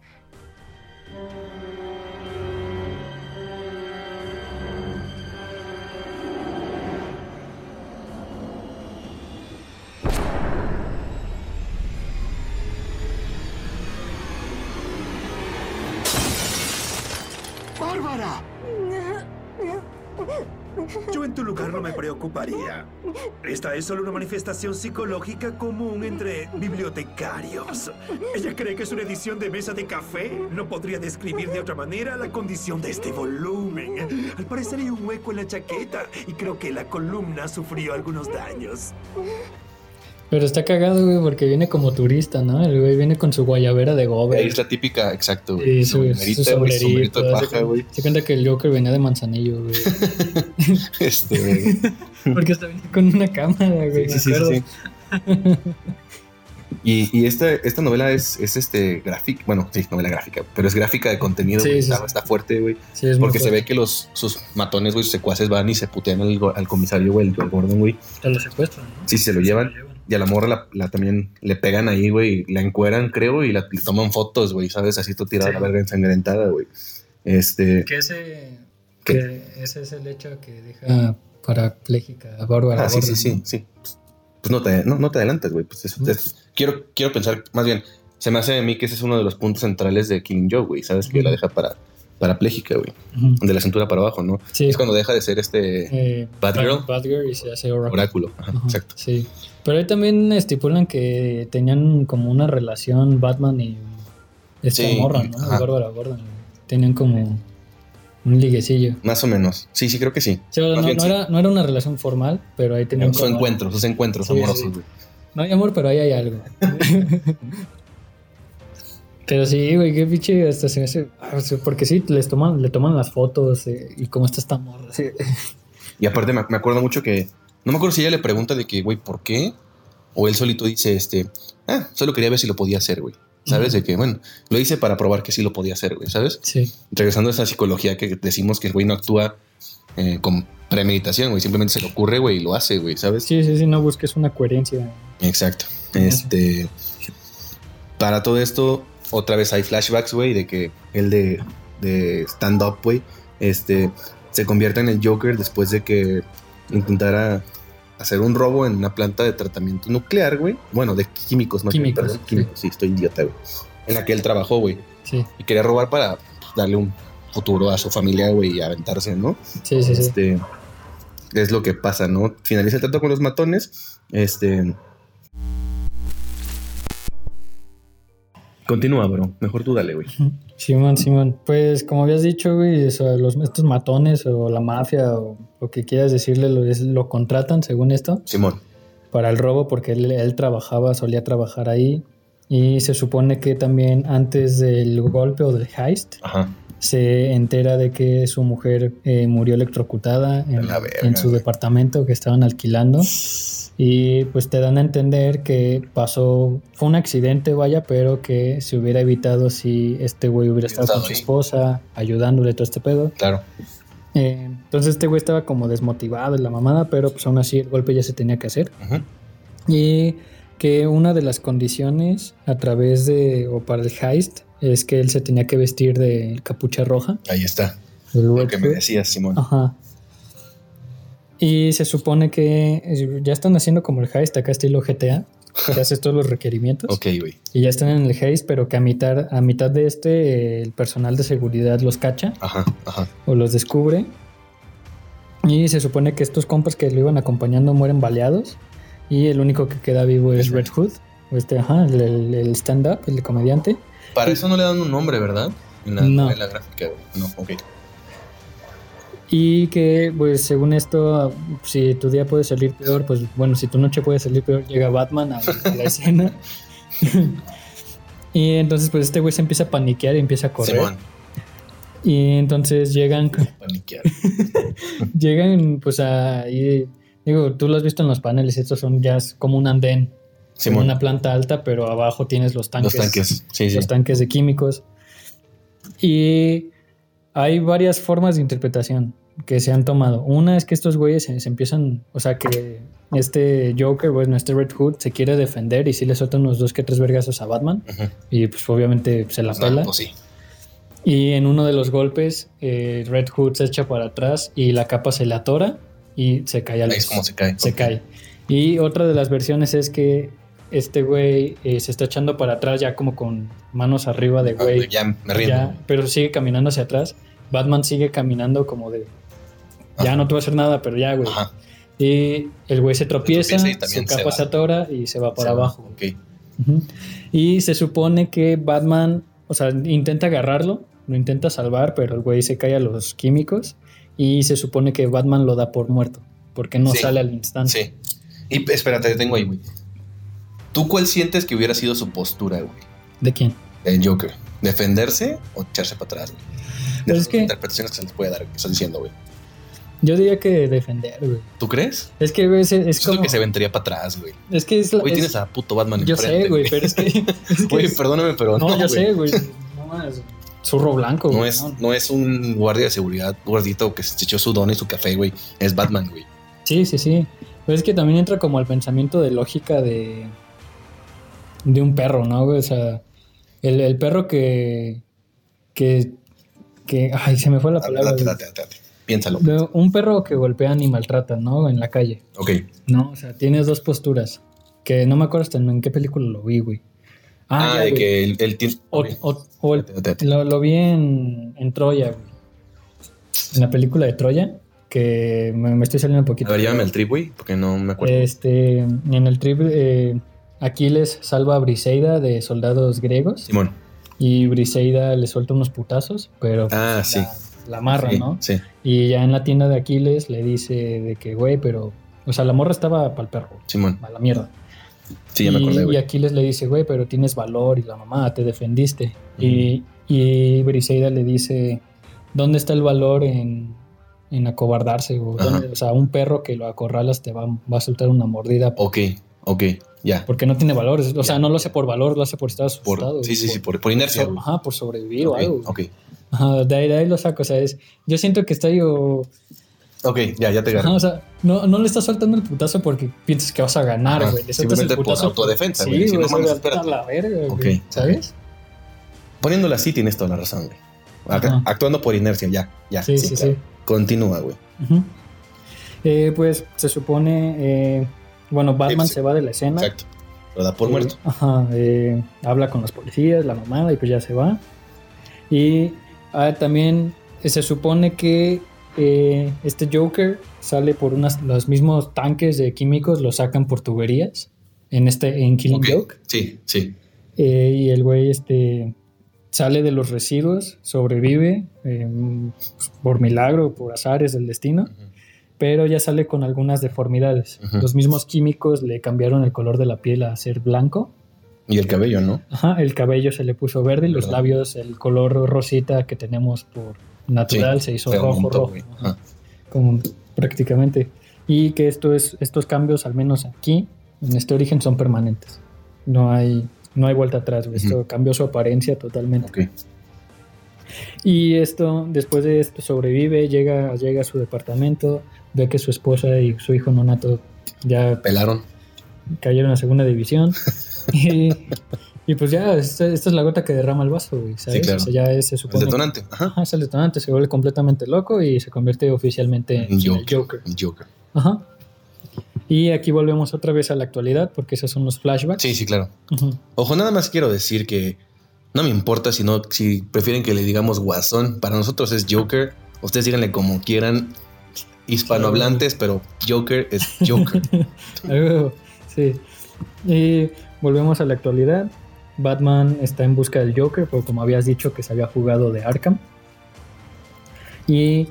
Yo en tu lugar no me preocuparía. Esta es solo una manifestación psicológica común entre bibliotecarios. Ella cree que es una edición de mesa de café. No podría describir de otra manera la condición de este volumen. Al parecer hay un hueco en la chaqueta y creo que la columna sufrió algunos daños. Pero está cagado, güey, porque viene como turista, ¿no? El güey viene con su guayabera de gobe. Ahí es la típica, exacto, güey. Y su, su güey, su sombrerito de paja, güey. Se cuenta que el Joker venía de Manzanillo, güey. Este, Porque hasta venía con una cámara, güey. Sí, sí, sí, sí. Y, y esta, esta novela es, es este gráfica, bueno, sí, novela gráfica, pero es gráfica de contenido, Sí, güey, sí, está, sí. está fuerte, güey. Sí, es Porque se ve que los, sus matones, güey, sus secuaces van y se putean al, al comisario, güey, el, el Gordon, güey. Te lo secuestran, ¿no? Sí, se lo llevan. Y a la morra la, la también le pegan ahí, güey, la encueran, creo, y la, le toman fotos, güey, ¿sabes? Así tú tirada Sí. la verga ensangrentada, güey. Este. Que ese, ¿Qué? que ese es el hecho que deja parapléjica a Bárbara. Ah, sí, sí, sí, sí. Pues no te, no, no te adelantas, güey. Pues eso- es- quiero, quiero pensar, más bien, se me hace a mí que ese es uno de los puntos centrales de Killing Joke, güey. ¿Sabes? Que la deja para, parapléjica, güey. Ujú. De la cintura para abajo, ¿no? Sí. Es cuando deja de ser este Eh, Batgirl. Batgirl y se hace Oracle. oráculo. Ajá, Ajá, exacto. Sí. Pero ahí también estipulan que tenían como una relación Batman y esta Sí, morra, ¿no? ajá. Bárbara Gordon. Tenían como un liguecillo. Más o menos. Sí, sí, creo que sí. No, bien no sí. era, no era una relación formal, pero ahí tenían Su como- encuentro, sus encuentros amorosos, güey. No hay amor, pero ahí hay algo. pero sí, güey, qué pinche hasta se me hace... ah, Porque sí, les toman, le toman las fotos eh, y cómo está esta morra. sí. Y aparte me, me acuerdo mucho que. No me acuerdo si ella le pregunta de que, güey, ¿por qué? O él solito dice, este, ah, solo quería ver si lo podía hacer, güey. ¿Sabes? De que, bueno, lo hice para probar que sí lo podía hacer, güey, ¿sabes? Sí, regresando a esa psicología que decimos que el güey no actúa eh, con premeditación, güey, simplemente se le ocurre, güey, y lo hace, güey, ¿sabes? sí, sí, sí, no busques una coherencia. Exacto. Este, para todo esto, otra vez hay flashbacks, güey, de que el de, de stand-up, güey, este, se convierte en el Joker después de que intentara hacer un robo en una planta de tratamiento nuclear, güey. Bueno, de químicos, no Químicos, perdón, sí. químicos, sí, estoy idiota, güey. En la que él trabajó, güey. Sí, Y quería robar para pues, darle un futuro a su familia, güey, y aventarse, ¿no? sí, sí. sí. Este es lo que pasa, ¿no? Finaliza el trato con los matones. Este. Continúa, bro. Mejor tú dale, güey. Simón, Simón. Pues como habías dicho, güey, los, estos matones o la mafia o lo que quieras decirle, lo, es- lo contratan, según esto, Simón. para el robo porque él, él trabajaba, solía trabajar ahí. Y se supone que también antes del golpe o del heist, Ajá. Se entera de que su mujer eh, murió electrocutada en, la verga, en su güey. departamento que estaban alquilando. Y pues te dan a entender que pasó, fue un accidente, vaya, pero que se hubiera evitado si este güey hubiera estado con su esposa, ayudándole todo este pedo. Claro. Eh, entonces este güey estaba como desmotivado en la mamada, pero pues aún así el golpe ya se tenía que hacer. Y que una de las condiciones a través de, o para el heist, es que él se tenía que vestir de capucha roja. Ahí está. Lo que me decías, Simón. Ajá. Y se supone que eh, ya están haciendo como el heist acá estilo GTA, que haces todos los requerimientos. Ok, güey. Y ya están en el heist, pero que a mitad, a mitad de este el personal de seguridad los cacha Ajá, ajá. o los descubre. Y se supone que estos compas que lo iban acompañando mueren baleados. Y el único que queda vivo es Es Red Hood. o Este, ajá, el, el- el stand-up, el comediante. Para eso no le dan un nombre, ¿verdad? En la No. novela gráfica. No, ok. Y que, pues, según esto, si tu día puede salir peor, pues, bueno, si tu noche puede salir peor, llega Batman a, a la escena. y entonces, pues, este güey se empieza a paniquear y empieza a correr. Simón. Y entonces llegan, Paniquear. llegan, pues, a... y- digo, tú lo has visto en los paneles, estos son ya como un andén, Simón. una planta alta, pero abajo tienes los tanques. Los tanques. Sí, sí. los tanques de químicos. Y hay varias formas de interpretación que se han tomado. Una es que estos güeyes se, se empiezan, o sea, que este Joker, bueno, este Red Hood se quiere defender y sí le suelta unos dos que tres vergazos a Batman Ujú. y pues obviamente se la Pues, no, pela. pues sí. Y en uno de los golpes, eh, Red Hood se echa para atrás y la capa se le atora y se cae al es como se cae. se cae. Y otra de las versiones es que este güey eh, se está echando para atrás ya como con manos arriba de Ah, güey. Ya me rindo. ya, pero sigue caminando hacia atrás. Batman sigue caminando como de ya Ajá. no te voy a hacer nada, pero ya, güey. Ajá. Y el güey se tropieza, tropieza y su se capa va. se atora y se va para Se va. abajo. Ujú. Y se supone que Batman, o sea, intenta agarrarlo, lo intenta salvar, pero el güey se cae a los químicos y se supone que Batman lo da por muerto, porque no Sí. sale al instante. Sí. Y espérate, te tengo ahí, güey. ¿Tú cuál sientes que hubiera sido su postura, güey? ¿De quién? El Joker. ¿Defenderse o echarse para atrás, güey? De Pues es que- interpretaciones que se les puede dar, que estás diciendo, güey. Yo diría que defender, güey. ¿Tú crees? Es que, güey, es, es como... que se vendría para atrás, güey. Es que es la... Güey, es- tienes a puto Batman yo enfrente, sé, güey, pero es que... es que Güey, perdóname, pero no, no, yo güey. sé, güey. No más, zurro blanco, No güey, es, no es un guardia de seguridad gordito que se echó su don y su café, güey. Es Batman, güey. Sí, sí, sí. Pero es que también entra como al pensamiento de lógica de... De un perro, ¿no? O sea, el, el perro que... Que... que ay, se me fue la palabra. Date, date, date. Piénsalo. De un perro que golpean y maltratan, ¿no? En la calle. Ok. No, o sea, tienes dos posturas. Que no me acuerdo hasta en qué película lo vi, güey. Ah, ya, de güey. que. O, o- o el- Date, date. lo, lo vi en, en Troya, güey. En la película de Troya, que me, me estoy saliendo un A poquito. ver, llámame el trip, güey, porque no me acuerdo. Este, en el trip, eh, Aquiles salva a Briseida de soldados griegos Simón. y Briseida le suelta unos putazos, pero pues, Ah, sí. la amarra, sí, ¿no? Sí, Y ya en la tienda de Aquiles le dice de que, güey, pero, o sea, la morra estaba para el perro, Simón. a la mierda. Sí, ya me Y- acordé, Y güey. Aquiles le dice, güey, pero tienes valor y la mamá, te defendiste. Y, y Briseida le dice, ¿dónde está el valor en, en acobardarse? O, Ajá. ¿dónde- o sea, un perro que lo acorralas te va, va a soltar una mordida Ok, ok, ya. porque no tiene valor. O sea, no lo hace por valor, lo hace por estar asustado. sí, sí, sí, por, por, por inercia, por-. Ajá, por sobrevivir o algo. ok. Ajá, de ahí, de ahí lo saco. O sea, es, yo siento que está yo... Ok, ya, ya te agarré. o sea, no, no le estás soltando el putazo porque piensas que vas a ganar, güey. Le sueltas el simplemente por putazo autodefensa, Sí, güey. güey, Si no o mames, espérate. la verga, Ok, ¿Sabes? Poniéndolo así tienes toda la razón, güey. Actuando por inercia, ya, ya. Sí, sí, sí. claro. Continúa, güey. Eh, pues se supone, eh, bueno, Batman Sí, sí. se va de la escena. Exacto. Lo da por Eh, muerto. Ajá, eh, habla con los policías, la mamada y pues ya se va. Y ah, también se supone que eh, este Joker sale por unas, los mismos tanques de químicos, los sacan por tuberías en este en Killing Ok, Joke. Sí, sí. eh, y el güey este, sale de los residuos, sobrevive eh, por milagro, por azares del destino, pero ya sale con algunas deformidades. Los mismos químicos le cambiaron el color de la piel a ser blanco. Y el cabello, ¿no? Ajá, el cabello se le puso verde y los labios, el color rosita que tenemos por natural, se hizo rojo, aumentó, rojo. Ajá como prácticamente. Y que esto es, estos cambios, al menos aquí, en este origen, son permanentes. No hay, no hay vuelta atrás. güey. Esto cambió su apariencia totalmente. Ok. Y esto, después de esto, sobrevive, llega, llega a su departamento, ve que su esposa y su hijo nonato ya Pelaron. cayeron a segunda división. y, y pues ya, esta, esta es la gota que derrama el vaso, güey, ¿sabes? claro. O sea, ya es- se El supone. detonante. Ajá. Ajá, es el detonante, se vuelve completamente loco y se convierte oficialmente en el Joker. Joker. El Joker. Ajá. Y aquí volvemos otra vez a la actualidad, porque esos son los flashbacks. Sí, sí, claro. Ojo, nada más quiero decir que no me importa si no, si prefieren que le digamos guasón. Para nosotros es Joker. Ustedes díganle como quieran. Hispanohablantes, pero Joker es Joker. Sí. Y volvemos a la actualidad. Batman está en busca del Joker, porque como habías dicho que se había jugado de Arkham. Y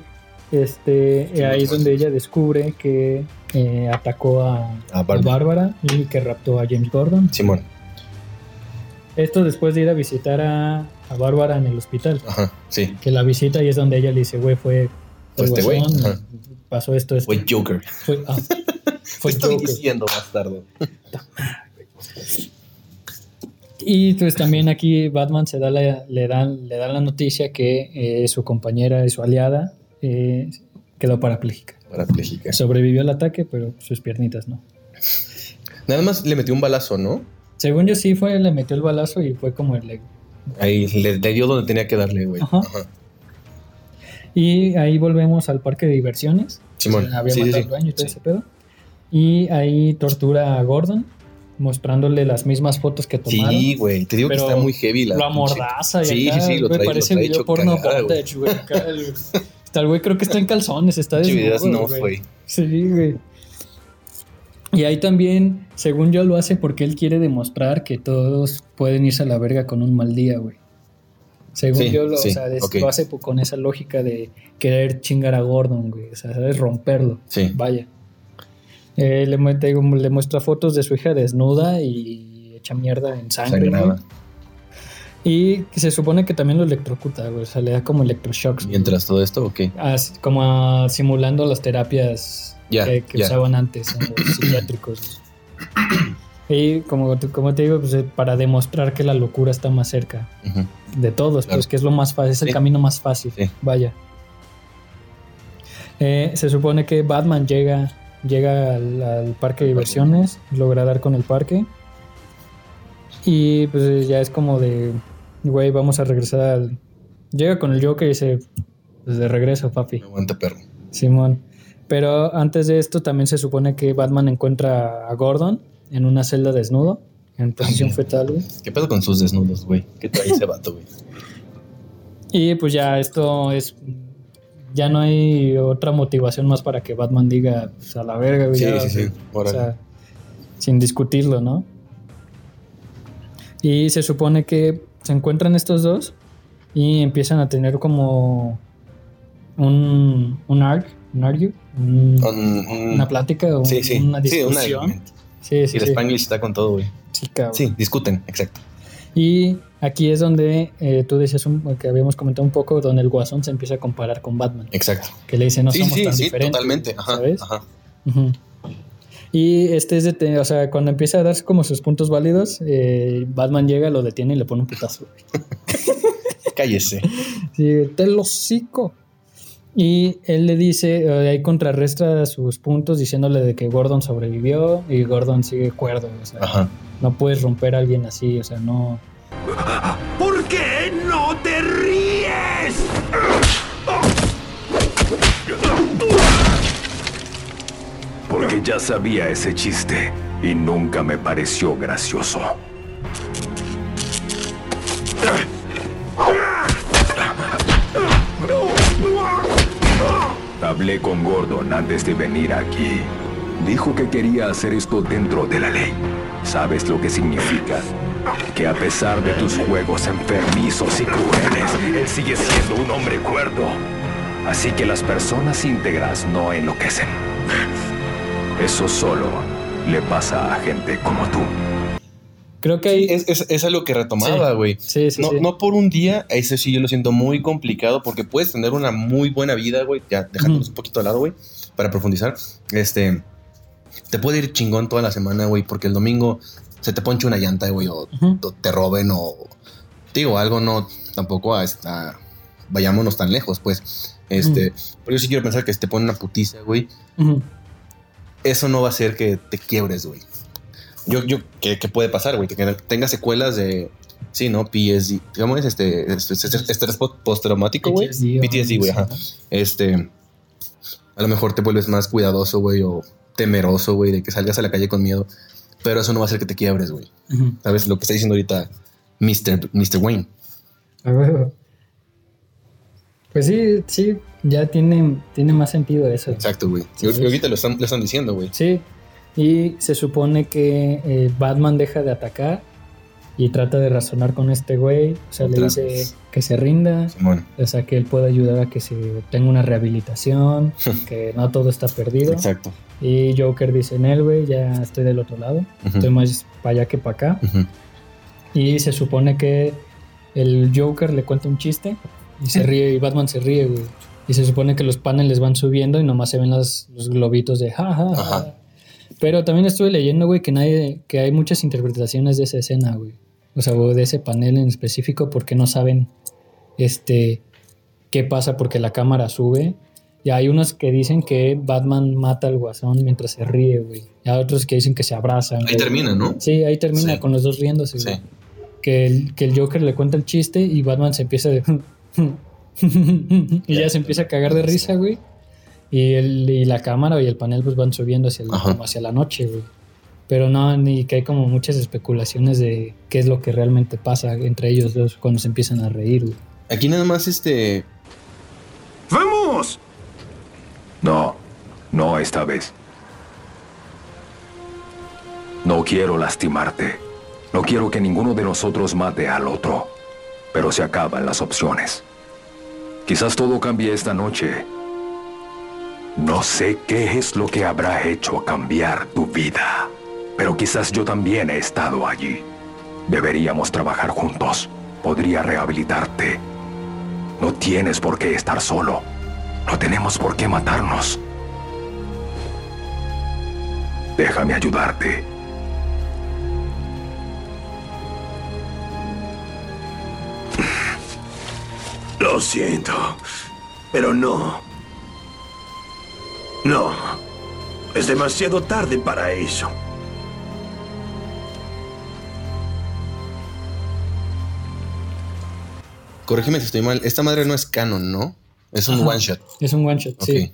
este Sí, ahí es donde ella descubre que eh, atacó a, A. Bárbara y que raptó a James Gordon. Simón. Esto después de ir a visitar a, a Bárbara en el hospital. Ajá. Sí. Que la visita y es donde ella le dice, güey, fue, este güey. Pasó esto, esto. Fue Joker. Fue, ¿Qué fue estoy Joker. diciendo, bastardo? Y pues también aquí Batman se da la, le, dan, le dan la noticia que eh, su compañera y su aliada eh, quedó parapléjica. Parapléjica. Sobrevivió al ataque, pero sus piernitas no. Nada más le metió un balazo, ¿no? Según yo sí fue, le metió el balazo y fue como el... Ahí le, le dio donde tenía que darle, güey. Ajá. Ajá. Y ahí volvemos al parque de diversiones. Simón. Había Sí, matado sí. dueño y todo Sí. ese pedo. Y ahí tortura a Gordon, mostrándole las mismas fotos que tomaron. Sí, güey. Te digo que está muy heavy la. lo amordaza y Sí, acá, sí, sí, lo trae- lo parece trae video hecho porno güey. Está el güey creo que está en calzones, está desnudo, no güey. fue. Sí, güey. Y ahí también, según yo, lo hace porque él quiere demostrar que todos pueden irse a la verga con un mal día, güey. Según Sí, yo, lo, sí, o sea, es- lo hace con esa lógica de querer chingar a Gordon, güey. O sea, ¿sabes? Romperlo. Sí. Vaya. Eh, le, digo, le muestra fotos de su hija desnuda y hecha mierda en sangre. Y se supone que también lo electrocuta, güey. O sea, le da como electroshocks. Mientras todo esto, ok. As- como simulando las terapias que, usaban antes en los psiquiátricos. Y como, te- como te digo, pues, eh, para demostrar que la locura está más cerca de todos, Claro. pues que es lo más fácil, es el Sí. camino más fácil. Sí. Vaya. Eh, se supone que Batman llega, llega al, al parque de diversiones, logra dar con el parque. Y pues ya es como de, güey, vamos a regresar al... Llega con el Joker y dice, pues de regreso, papi. Aguanta, perro. Simón. Pero antes de esto también se supone que Batman encuentra a Gordon en una celda desnudo, en posición fetal, güey. ¿Qué pedo con sus desnudos, güey? ¿Qué trae ese vato, güey? Y pues ya esto es. Ya no hay otra motivación más para que Batman diga pues, a la verga, güey. Sí, ya, sí, sí. O sea, sin discutirlo, ¿no? Y se supone que se encuentran estos dos y empiezan a tener como un, un arc, un argue, un- Un- un- una plática Sí, una discusión. Sí, sí, Y el sí. Spanglish está con todo, güey. Sí, cabrón. Sí, discuten, exacto. Y aquí es donde eh, tú decías un- que habíamos comentado un poco, donde el Guasón se empieza a comparar con Batman. Exacto. Que le dice, no sí, somos sí, tan sí, diferentes. totalmente. Ajá, ¿Sabes? ajá. Y este es de, o sea, cuando empieza a darse como sus puntos válidos, eh, Batman llega, lo detiene y le pone un putazo. Cállese. Sí, te lo hocico. Y él le dice, eh, ahí contrarresta sus puntos diciéndole de que Gordon sobrevivió y Gordon sigue cuerdo. O sea, Ajá. no puedes romper a alguien así, o sea, no. ¿Por qué no te ríes? Porque ya sabía ese chiste y nunca me pareció gracioso. Hablé con Gordon antes de venir aquí. Dijo que quería hacer esto dentro de la ley. ¿Sabes lo que significa? que a pesar de tus juegos enfermizos y crueles, él sigue siendo un hombre cuerdo. Así que las personas íntegras no enloquecen. Eso solo le pasa a gente como tú. Creo que ahí... Es, es, es algo que retomaba, güey. Sí, sí, no, sí. no por un día, eso sí yo lo siento muy complicado porque puedes tener una muy buena vida, güey, ya dejándonos un poquito al lado, güey, para profundizar. Este, te puede ir chingón toda la semana, güey, porque el domingo se te ponche una llanta, güey, o, te roben o digo, algo no, tampoco a vayámonos tan lejos, pues. Este, pero yo sí quiero pensar que si te ponen una putiza, güey, eso no va a hacer que te quiebres, güey. Yo, yo, ¿qué, qué puede pasar, güey? Que tenga secuelas de, sí, ¿no? PSD, ¿cómo es? Este, este, este- estrés post- postraumático, güey. PTSD, güey, ajá. Este, a lo mejor te vuelves más cuidadoso, güey, o temeroso, güey, de que salgas a la calle con miedo. Pero eso no va a hacer que te quiebres, güey. ¿Sabes? Lo que está diciendo ahorita Mr. Mr. Wayne. A huevo. Pues sí, sí, ya tiene, tiene más sentido eso. Exacto, güey. Sí. ahorita lo están, lo están diciendo, güey. Sí, y se supone que eh, Batman deja de atacar y trata de razonar con este güey. O sea, le dice vez. que se rinda, Simón. o sea, que él puede ayudar a que se tenga una rehabilitación, que no todo está perdido. Exacto. Y Joker dice, en él, güey, ya estoy del otro lado, estoy más para allá que para acá. Ujú. Y se supone que el Joker le cuenta un chiste y se ríe, y Batman se ríe, güey. Y se supone que los paneles van subiendo y nomás se ven las- los globitos de ja, ja, ja. Pero también estuve leyendo, güey, que, nadie, que hay muchas interpretaciones de esa escena, güey. O sea, o de ese panel en específico porque no saben este, qué pasa porque la cámara sube. Y hay unos que dicen que Batman mata al guasón mientras se ríe, güey. Y hay otros que dicen que se abrazan. Ahí güey. termina, ¿no? Sí, ahí termina Sí. con los dos riéndose, Sí. güey. Que el, que el Joker le cuenta el chiste y Batman se empieza de... y ya se empieza a cagar de risa, güey. Y, el, y la cámara y el panel pues van subiendo hacia, el- Ajá. como hacia la noche, güey. Pero no, ni que hay como muchas especulaciones de qué es lo que realmente pasa entre ellos dos cuando se empiezan a reír, güey. Aquí nada más este. ¡Vamos! No, no esta vez. No quiero lastimarte. No quiero que ninguno de nosotros mate al otro. Pero se acaban las opciones. Quizás todo cambie esta noche. No sé qué es lo que habrá hecho cambiar tu vida. Pero quizás yo también he estado allí. Deberíamos trabajar juntos. Podría rehabilitarte. No tienes por qué estar solo. No tenemos por qué matarnos. Déjame ayudarte. Lo siento, pero no. No. Es demasiado tarde para eso. Corrígeme si estoy mal. Esta madre no es canon, ¿no? Es un Ajá. one shot. Es un one shot, sí.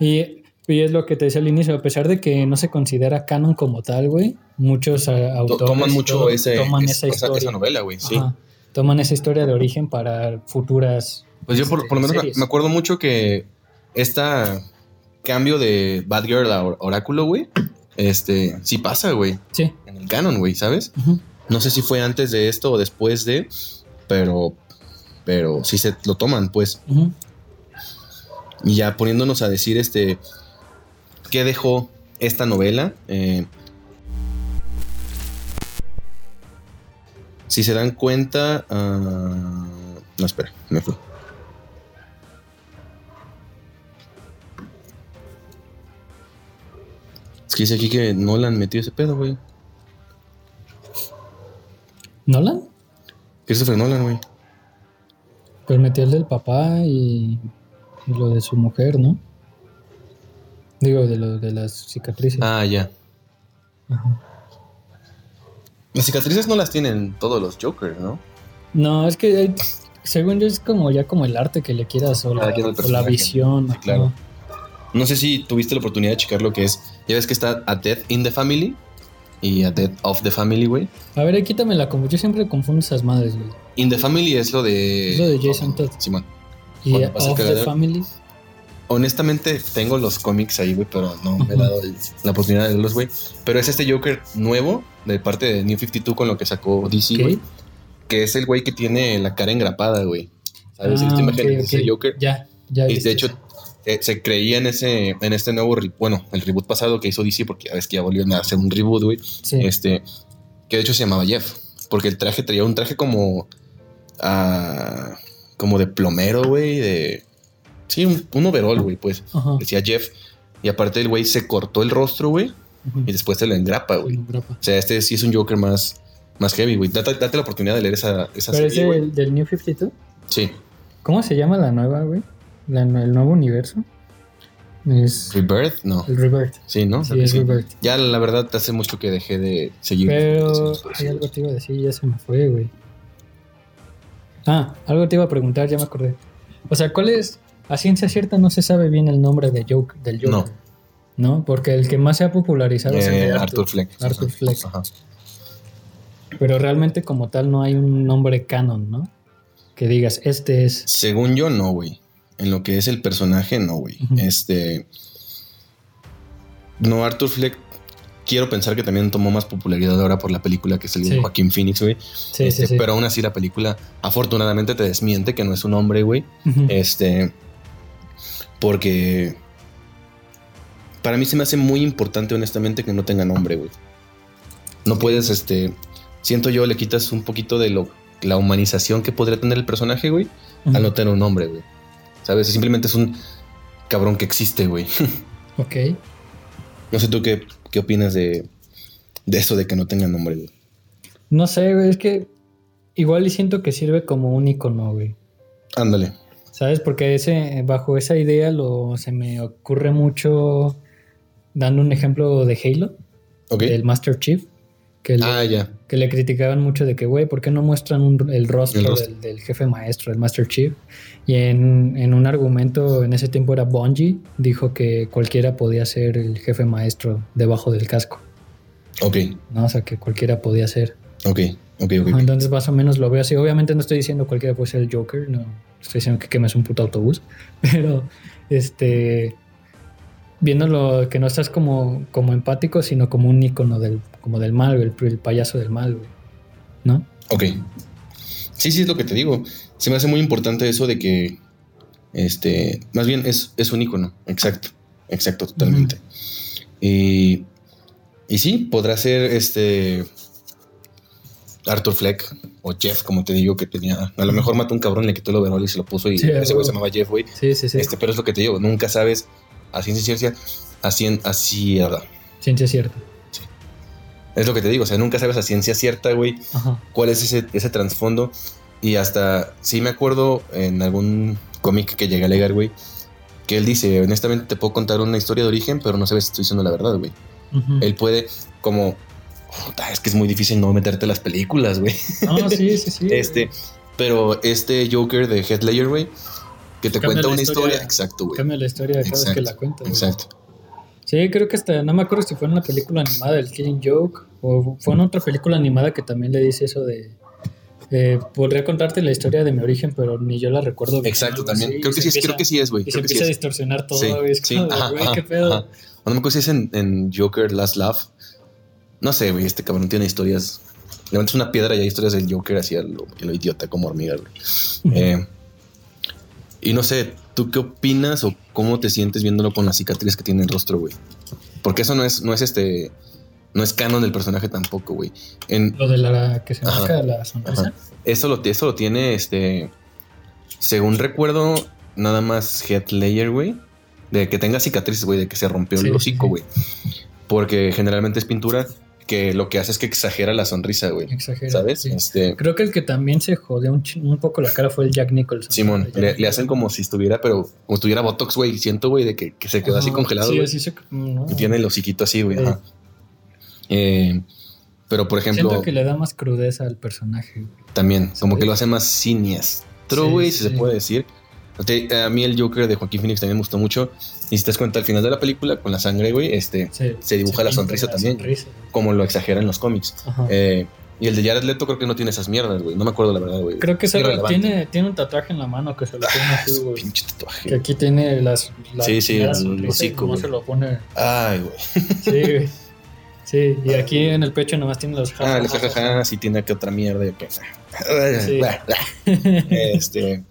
Y, y es lo que te decía al inicio, a pesar de que no se considera canon como tal, güey, muchos eh, To- autores Toman mucho todo ese, toman es- esa esa, historia. esa novela, güey. Sí. Toman esa historia de origen para futuras. Pues yo por, este, por lo menos me- series. me acuerdo mucho que esta cambio de Batgirl a Or- Oráculo, güey, este, sí pasa, güey, Sí. en el canon, güey, ¿sabes? No sé si fue antes de esto o después de, pero, pero sí se lo toman, pues. Y ya poniéndonos a decir, este, ¿qué dejó esta novela? Eh, si se dan cuenta, ah, no, espera, me fui. Es que dice aquí que Nolan metió ese pedo, güey. ¿Nolan? Christopher Nolan, güey. Pues metió el del papá y, y lo de su mujer, ¿no? Digo, de lo de las cicatrices. Ah, ya. Ajá. Las cicatrices no las tienen todos los Jokers, ¿no? No, es que según yo es como ya como el arte que le quieras o la, o la visión. Sí, claro. ajá. No sé si tuviste la oportunidad de checar lo que es. Ya ves que está A Death in the Family y A Death of the Family, güey. A ver, ahí quítamela, como yo siempre confundo esas madres, güey. In the Family es lo de. Es lo de Jason Todd. Simón. Y pasa el Of the. Family. Honestamente, tengo los cómics ahí, güey, pero no me he dado el- la oportunidad de verlos, güey. Pero es este Joker nuevo de parte de New 52 con lo que sacó DC, güey. Que es el güey que tiene la cara engrapada, güey. ¿Sabes? Ah, Esta imagen ok, de ese ok. Joker. Ya, ya. Y de hecho. Eh, se creía en ese, en este nuevo, bueno, el reboot pasado que hizo DC, porque ya ves que ya volvieron a hacer un reboot, güey. Sí. Este, que de hecho se llamaba Jeff, porque el traje traía un traje como, ah, como de plomero, güey, de, sí, un, un overall, güey, pues. Ajá. Decía Jeff. Y aparte el güey se cortó el rostro, güey, y después se lo engrapa, güey. O sea, este sí es un Joker más, más heavy, güey. Date, date la oportunidad de leer esa, esa Pero es serie, del, del New 52. Sí. ¿Cómo se llama la nueva, güey? La- el nuevo universo. Es Rebirth, no. el Rebirth. Sí, ¿no? Sí, es sí. Rebirth. Ya la verdad hace mucho que dejé de seguir. Pero hay algo te iba a decir, ya se me fue, güey. Ah, algo te iba a preguntar, ya me acordé. O sea, ¿cuál es? A ciencia cierta no se sabe bien el nombre de Joker, del Joker. No. No. Porque el que más se ha popularizado es el Eh, de Arthur Fleck. Arthur. Fleck. Ajá. Pero realmente como tal no hay un nombre canon, ¿no? Que digas, este es... Según yo, no, güey. En lo que es el personaje, no, güey. Este. No, Arthur Fleck. Quiero pensar que también tomó más popularidad ahora por la película que salió de Sí. Joaquín Phoenix, güey. Sí, Este, sí, sí. Pero aún así la película, afortunadamente, te desmiente que no es un hombre, güey. Este. Porque. Para mí se me hace muy importante, honestamente, que no tenga nombre, güey. No puedes, este. Siento yo, le quitas un poquito de lo, la humanización que podría tener el personaje, güey, al no tener un nombre, güey. ¿Sabes? Simplemente es un cabrón que existe, güey. Ok. No sé tú qué, qué opinas de, de eso de que no tenga nombre, güey. No sé, güey, es que igual y siento que sirve como un icono, güey. Ándale. ¿Sabes? Porque ese, bajo esa idea lo, se me ocurre mucho dando un ejemplo de Halo, Ok. del Master Chief, que le, Ah, ya. que le criticaban mucho de que, güey, ¿por qué no muestran un- el rostro, El rostro. Del, del jefe maestro, el Master Chief? Y en, en un argumento, en ese tiempo era Bungie, dijo que cualquiera podía ser el jefe maestro debajo del casco, Ok. ¿no? O sea, que cualquiera podía ser. Ok. Ok, ok. Entonces más o menos lo veo así. Obviamente no estoy diciendo cualquiera puede ser el Joker, no estoy diciendo que quemes un puto autobús, pero este viéndolo que no estás como, como empático, sino como un icono del, como del mal, el, el payaso del mal, güey. ¿No? Ok. Sí, sí, es lo que te digo. Se me hace muy importante eso de que, este, más bien es, es un icono. Exacto. Exacto, totalmente. Y, y sí, podrá ser este Arthur Fleck o Jeff, como te digo, que tenía. A lo mejor mató un cabrón, le quitó el overall y se lo puso y Sí, ese güey güey. se llamaba Jeff, güey. Sí, sí, sí. Este, pero es lo que te digo, nunca sabes a ciencia cierta, a cien- así, Ciencia cierta. es lo que te digo, o sea, nunca sabes a ciencia cierta, güey, Ajá. cuál es ese, ese trasfondo. Y hasta, sí me acuerdo en algún cómic que llegué a leer, güey, que él dice, honestamente te puedo contar una historia de origen, pero no sabes si estoy diciendo la verdad, güey. Ujú. Él puede, como, puta, es que es muy difícil no meterte las películas, güey. No, sí, sí, sí. Este, pero este Joker de Heath Ledger, güey, que te Cambia cuenta la una historia, historia. exacto, güey. Cambia la historia cada vez que Exacto, la cuenta. Exacto. Sí, creo que hasta, no me acuerdo si fue en una película animada del Killing Joke o fue en otra película animada que también le dice eso de... eh, podría contarte la historia de mi origen, pero ni yo la recuerdo bien. Exacto, también. creo que sí creo empieza- que sí es, güey. Se que sí empieza a distorsionar todo, güey. Es sí, como güey, qué pedo. ajá. No me acuerdo si es en, en Joker Last Laugh. No sé, güey, este cabrón tiene historias. Levantas una piedra y hay historias del Joker así a lo, lo idiota, como hormiga, güey. Eh, y no sé, ¿tú qué opinas o cómo te sientes viéndolo con las cicatrices que tiene el rostro, güey? Porque eso no es, no es este. No es canon del personaje tampoco, güey. En, Lo de la que se marca la sonrisa. Ajá. Eso lo, eso lo tiene, este. Según recuerdo, nada más Heath Ledger, güey. De que tenga cicatrices, güey, de que se rompió Sí, el hocico, sí. güey. Porque generalmente es pintura que lo que hace es que exagera la sonrisa, güey. Exagera. ¿Sabes? sí. Este. Creo que el que también se jodió un, un poco la cara fue el Jack Nicholson. Simón, le, hacen como si estuviera, pero como si tuviera Botox, güey. Siento, güey, de que, que se quedó así congelado, Sí, güey. así se... no. Y tiene el hociquito así, güey. Ajá. Eh, pero, por ejemplo, Siento que le da más crudeza al personaje. güey. también, como Sí. que lo hace más siniestro, Sí, güey, si se puede decir. A mí el Joker de Joaquín Phoenix también me gustó mucho. Y si te das cuenta, al final de la película, con la sangre, güey, este, Sí, Se dibuja la sonrisa la también. sonrisa. como lo exagera en los cómics. Eh, y el de Jared Leto creo que no tiene esas mierdas, güey. No me acuerdo la verdad, güey. Creo que tiene, tiene un tatuaje en la mano que se lo pone así, Ah, su güey. pinche tatuaje. Que aquí tiene las. la Sí, sí, el y hocico, se lo pone. Ay, güey. Sí, güey. Sí, y aquí en el pecho nomás tiene los Ah, el jajaja, si tiene que otra mierda. que- Sí. Este.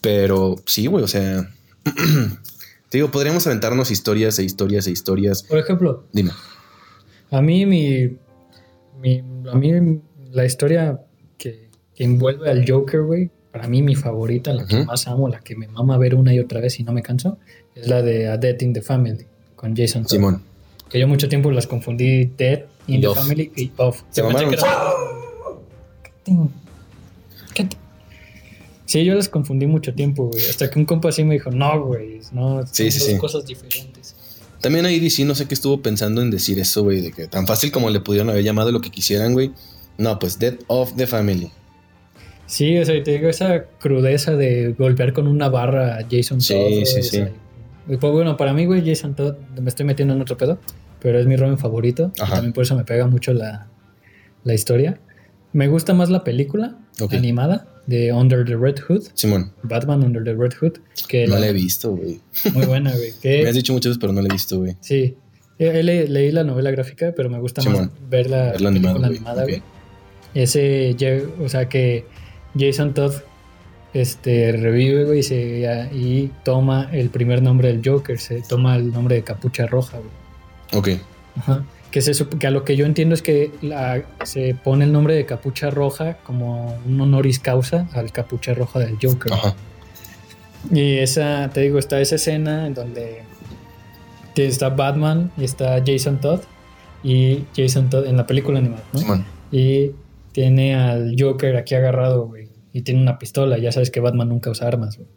Pero sí, güey, o sea. Te digo, podríamos aventarnos historias e historias e historias. Por ejemplo, Dime. a mí mi, mi- a mí la historia que, que envuelve al Joker, güey, para mí mi favorita, la que más amo, la que me mama ver una y otra vez y no me canso, es la de A Death in the Family con Jason Todd. Simón. Que yo mucho tiempo las confundí Dead in the. Family y Off. Se pensé mamaron. que era- ¿Qué te- Sí, yo las confundí mucho tiempo, güey. Hasta que un compa así me dijo, no, güey, no, son Sí, sí, dos sí. cosas diferentes. También ahí DC no sé qué estuvo pensando en decir eso, güey, de que tan fácil como le pudieron haber llamado lo que quisieran, güey. No, pues Dead of the Family. Sí, o sea, te digo, esa crudeza de golpear con una barra a Jason Sí, Todd. sí, sí. y pues bueno, para mí, güey, Jason Todd, me estoy metiendo en otro pedo, pero es mi Robin favorito. y también por eso me pega mucho la, la historia. Me gusta más la película animada de Under the Red Hood, Simón, Batman Under the Red Hood, que no la- la he visto, güey. muy buena, güey. que- Me has dicho muchas veces, pero no la he visto, güey. Sí. Le- leí la novela gráfica, pero me gusta Simón. más ver la película animada, güey. animada, Ok. güey. Ese, o sea, que Jason Todd este, revive, güey, y, se- y toma el primer nombre del Joker, se toma el nombre de Capucha Roja, güey. Ok. Ajá. Que, se, que a lo que yo entiendo es que la- se pone el nombre de Capucha Roja como un honoris causa al Capucha Roja del Joker. Ajá. Y esa, te digo, está esa escena en donde está Batman y está Jason Todd. Y Jason Todd en la película animada, ¿no? Simón. Y tiene al Joker aquí agarrado, güey. Y tiene una pistola. Ya sabes que Batman nunca usa armas, güey.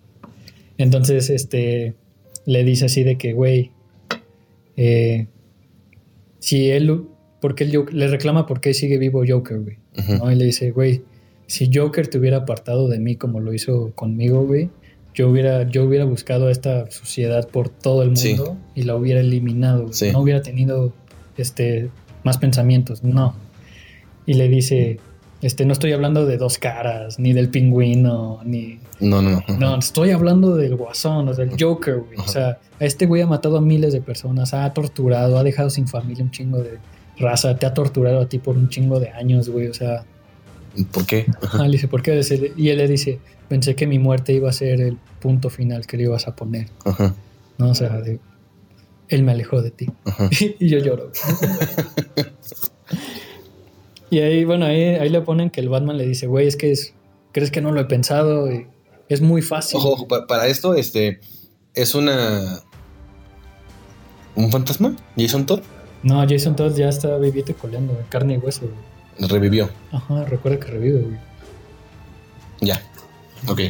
Entonces, este, le dice así de que, güey, eh, si él, porque Joker, le reclama por qué sigue vivo Joker, güey. ¿no? Y le dice, güey, si Joker te hubiera apartado de mí como lo hizo conmigo, güey, yo hubiera, yo hubiera buscado a esta suciedad por todo el mundo Sí. y la hubiera eliminado. Sí. No hubiera tenido este, más pensamientos, no. Y le dice, este, no estoy hablando de dos caras, ni del pingüino, ni... No, no, no. No, estoy hablando del guasón, o del Joker, güey. O sea, a este güey ha matado a miles de personas, ha torturado, ha dejado sin familia un chingo de raza, te ha torturado a ti por un chingo de años, güey. O sea, ¿Por qué? Ajá, le dice, ¿por qué? Y él le dice, pensé que mi muerte iba a ser el punto final que le ibas a poner, Ajá. ¿no? O sea, de- él me alejó de ti. Ajá. y yo lloro. y ahí, bueno, ahí, ahí le ponen que el Batman le dice, güey, es que es, crees que no lo he pensado, Y es muy fácil. Ojo, ojo, pa- para esto, este, es una... ¿Un fantasma? ¿Jason Todd? No, Jason Todd ya está viviendo y coleando, de carne y hueso, güey. Revivió. Ajá, recuerda que revive, güey. Ya. Ok.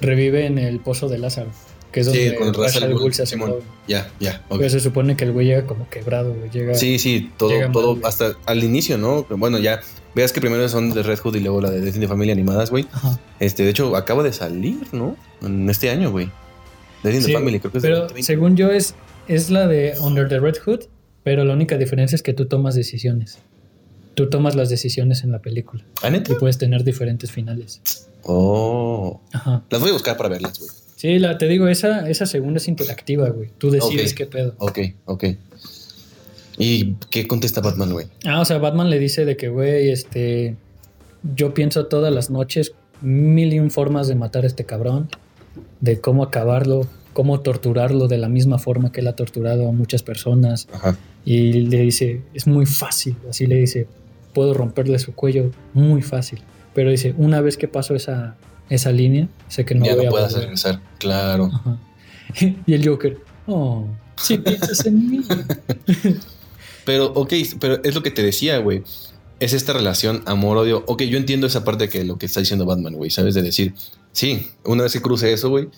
Revive en el pozo de Lázaro, que es Sí, donde con Ra's al Ghul, se hace. Ya, ya. Pero se supone que el güey llega como quebrado, güey. Llega, Sí, sí, todo, mal, todo, hasta al inicio, ¿no? Bueno, ya, veas que primero son de Red Hood y luego la de Destiny Family animadas, güey. Ajá. Este, de hecho, acaba de salir, ¿no? En este año, güey. Destiny Sí, Family, creo que es de Pero 2020. según yo es, es la de Under the Red Hood, pero la única diferencia es que tú tomas decisiones. Tú tomas las decisiones en la película ¿Ah, neta? y puedes tener diferentes finales. Oh. Ajá. Las voy a buscar para verlas, güey. Sí, la, te digo, esa, esa segunda es interactiva, güey. Tú decides qué pedo. Ok, ok. ¿Y qué contesta Batman, güey? Ah, o sea, Batman le dice de que, güey, este. Yo pienso todas las noches mil y un formas de matar a este cabrón, de cómo acabarlo, cómo torturarlo de la misma forma que él ha torturado a muchas personas. Ajá. Y le dice, es muy fácil. Así le dice, puedo romperle su cuello muy fácil. Pero dice, una vez que paso esa, esa línea, sé que no ya voy no a puedes volver". regresar. Claro. Ajá. Y el Joker, oh, si piensas en mí. Pero, ok, pero es lo que te decía, güey. Es esta relación amor-odio. Ok, yo entiendo esa parte que lo que está diciendo Batman, güey, ¿sabes? De decir, sí, una vez que cruce eso, güey,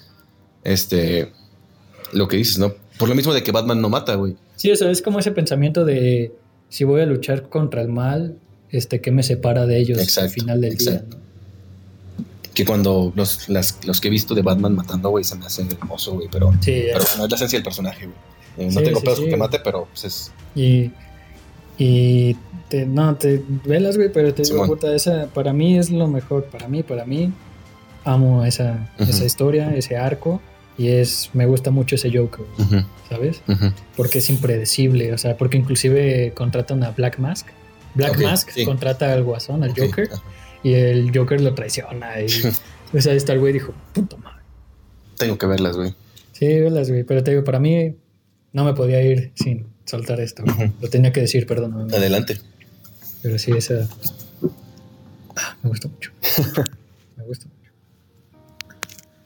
este, lo que dices, ¿no? Por lo mismo de que Batman no mata, güey. Sí, o sea, es como ese pensamiento de si voy a luchar contra el mal, este, ¿qué me separa de ellos al final del exacto. día? ¿no? Que cuando los, las- los que he visto de Batman matando, güey, se me hace hermoso, güey. Pero, Sí, pero bueno, es la esencia del personaje, güey. Eh, no Sí, tengo sí, pedos con que mate, pero pues es. y, y te, no, te velas, güey, pero te digo, puta, esa para mí es lo mejor, para mí, para mí, amo esa, esa historia, ese arco, Y es, me gusta mucho ese Joker, ¿sabes? Porque es impredecible, o sea, porque inclusive contratan a Black Mask. Black Mask contrata al Guasón, al Ok, Joker. Y el Joker lo traiciona. Y, o sea, está el güey dijo, puta madre. Tengo que verlas, güey. Sí, velas, güey. Pero te digo, para mí no me podía ir sin soltar esto. Lo tenía que decir, perdón. Adelante. Pero sí, esa. Ah, me gustó mucho. me gusta mucho.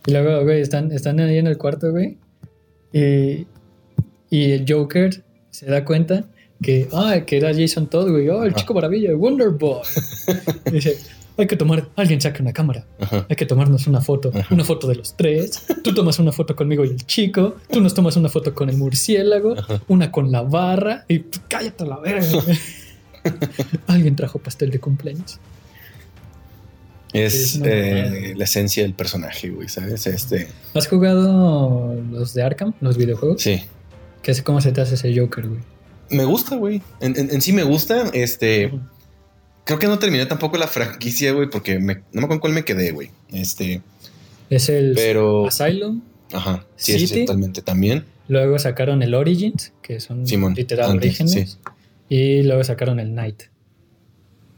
Y luego, güey, están, están ahí en el cuarto, güey. Y, y el Joker se da cuenta que, ah, que era Jason Todd, güey. Oh, el Ajá. chico maravilla, Wonder Boy. Dice, hay que tomar, alguien saque una cámara. Ajá. Hay que tomarnos una foto, Ajá. una foto de los tres. Tú tomas una foto conmigo y el chico. Tú nos tomas una foto con el murciélago, Ajá. una con la barra. Y cállate a la verga. Alguien trajo pastel de cumpleaños. Es eh, la esencia del personaje, güey, ¿sabes? Este. ¿Has jugado los de Arkham, los videojuegos? Sí. ¿Qué es, ¿Cómo se te hace ese Joker, güey? Me gusta, güey. En, en- en sí me gusta. Este. Creo que no terminé tampoco la franquicia, güey, porque me- no me acuerdo cuál me quedé, güey. Este. Es el Pero. Asylum. Ajá. Sí, sí, City. totalmente también. Luego sacaron el Origins, que son Simón, literal antes, orígenes. Y luego sacaron el Night.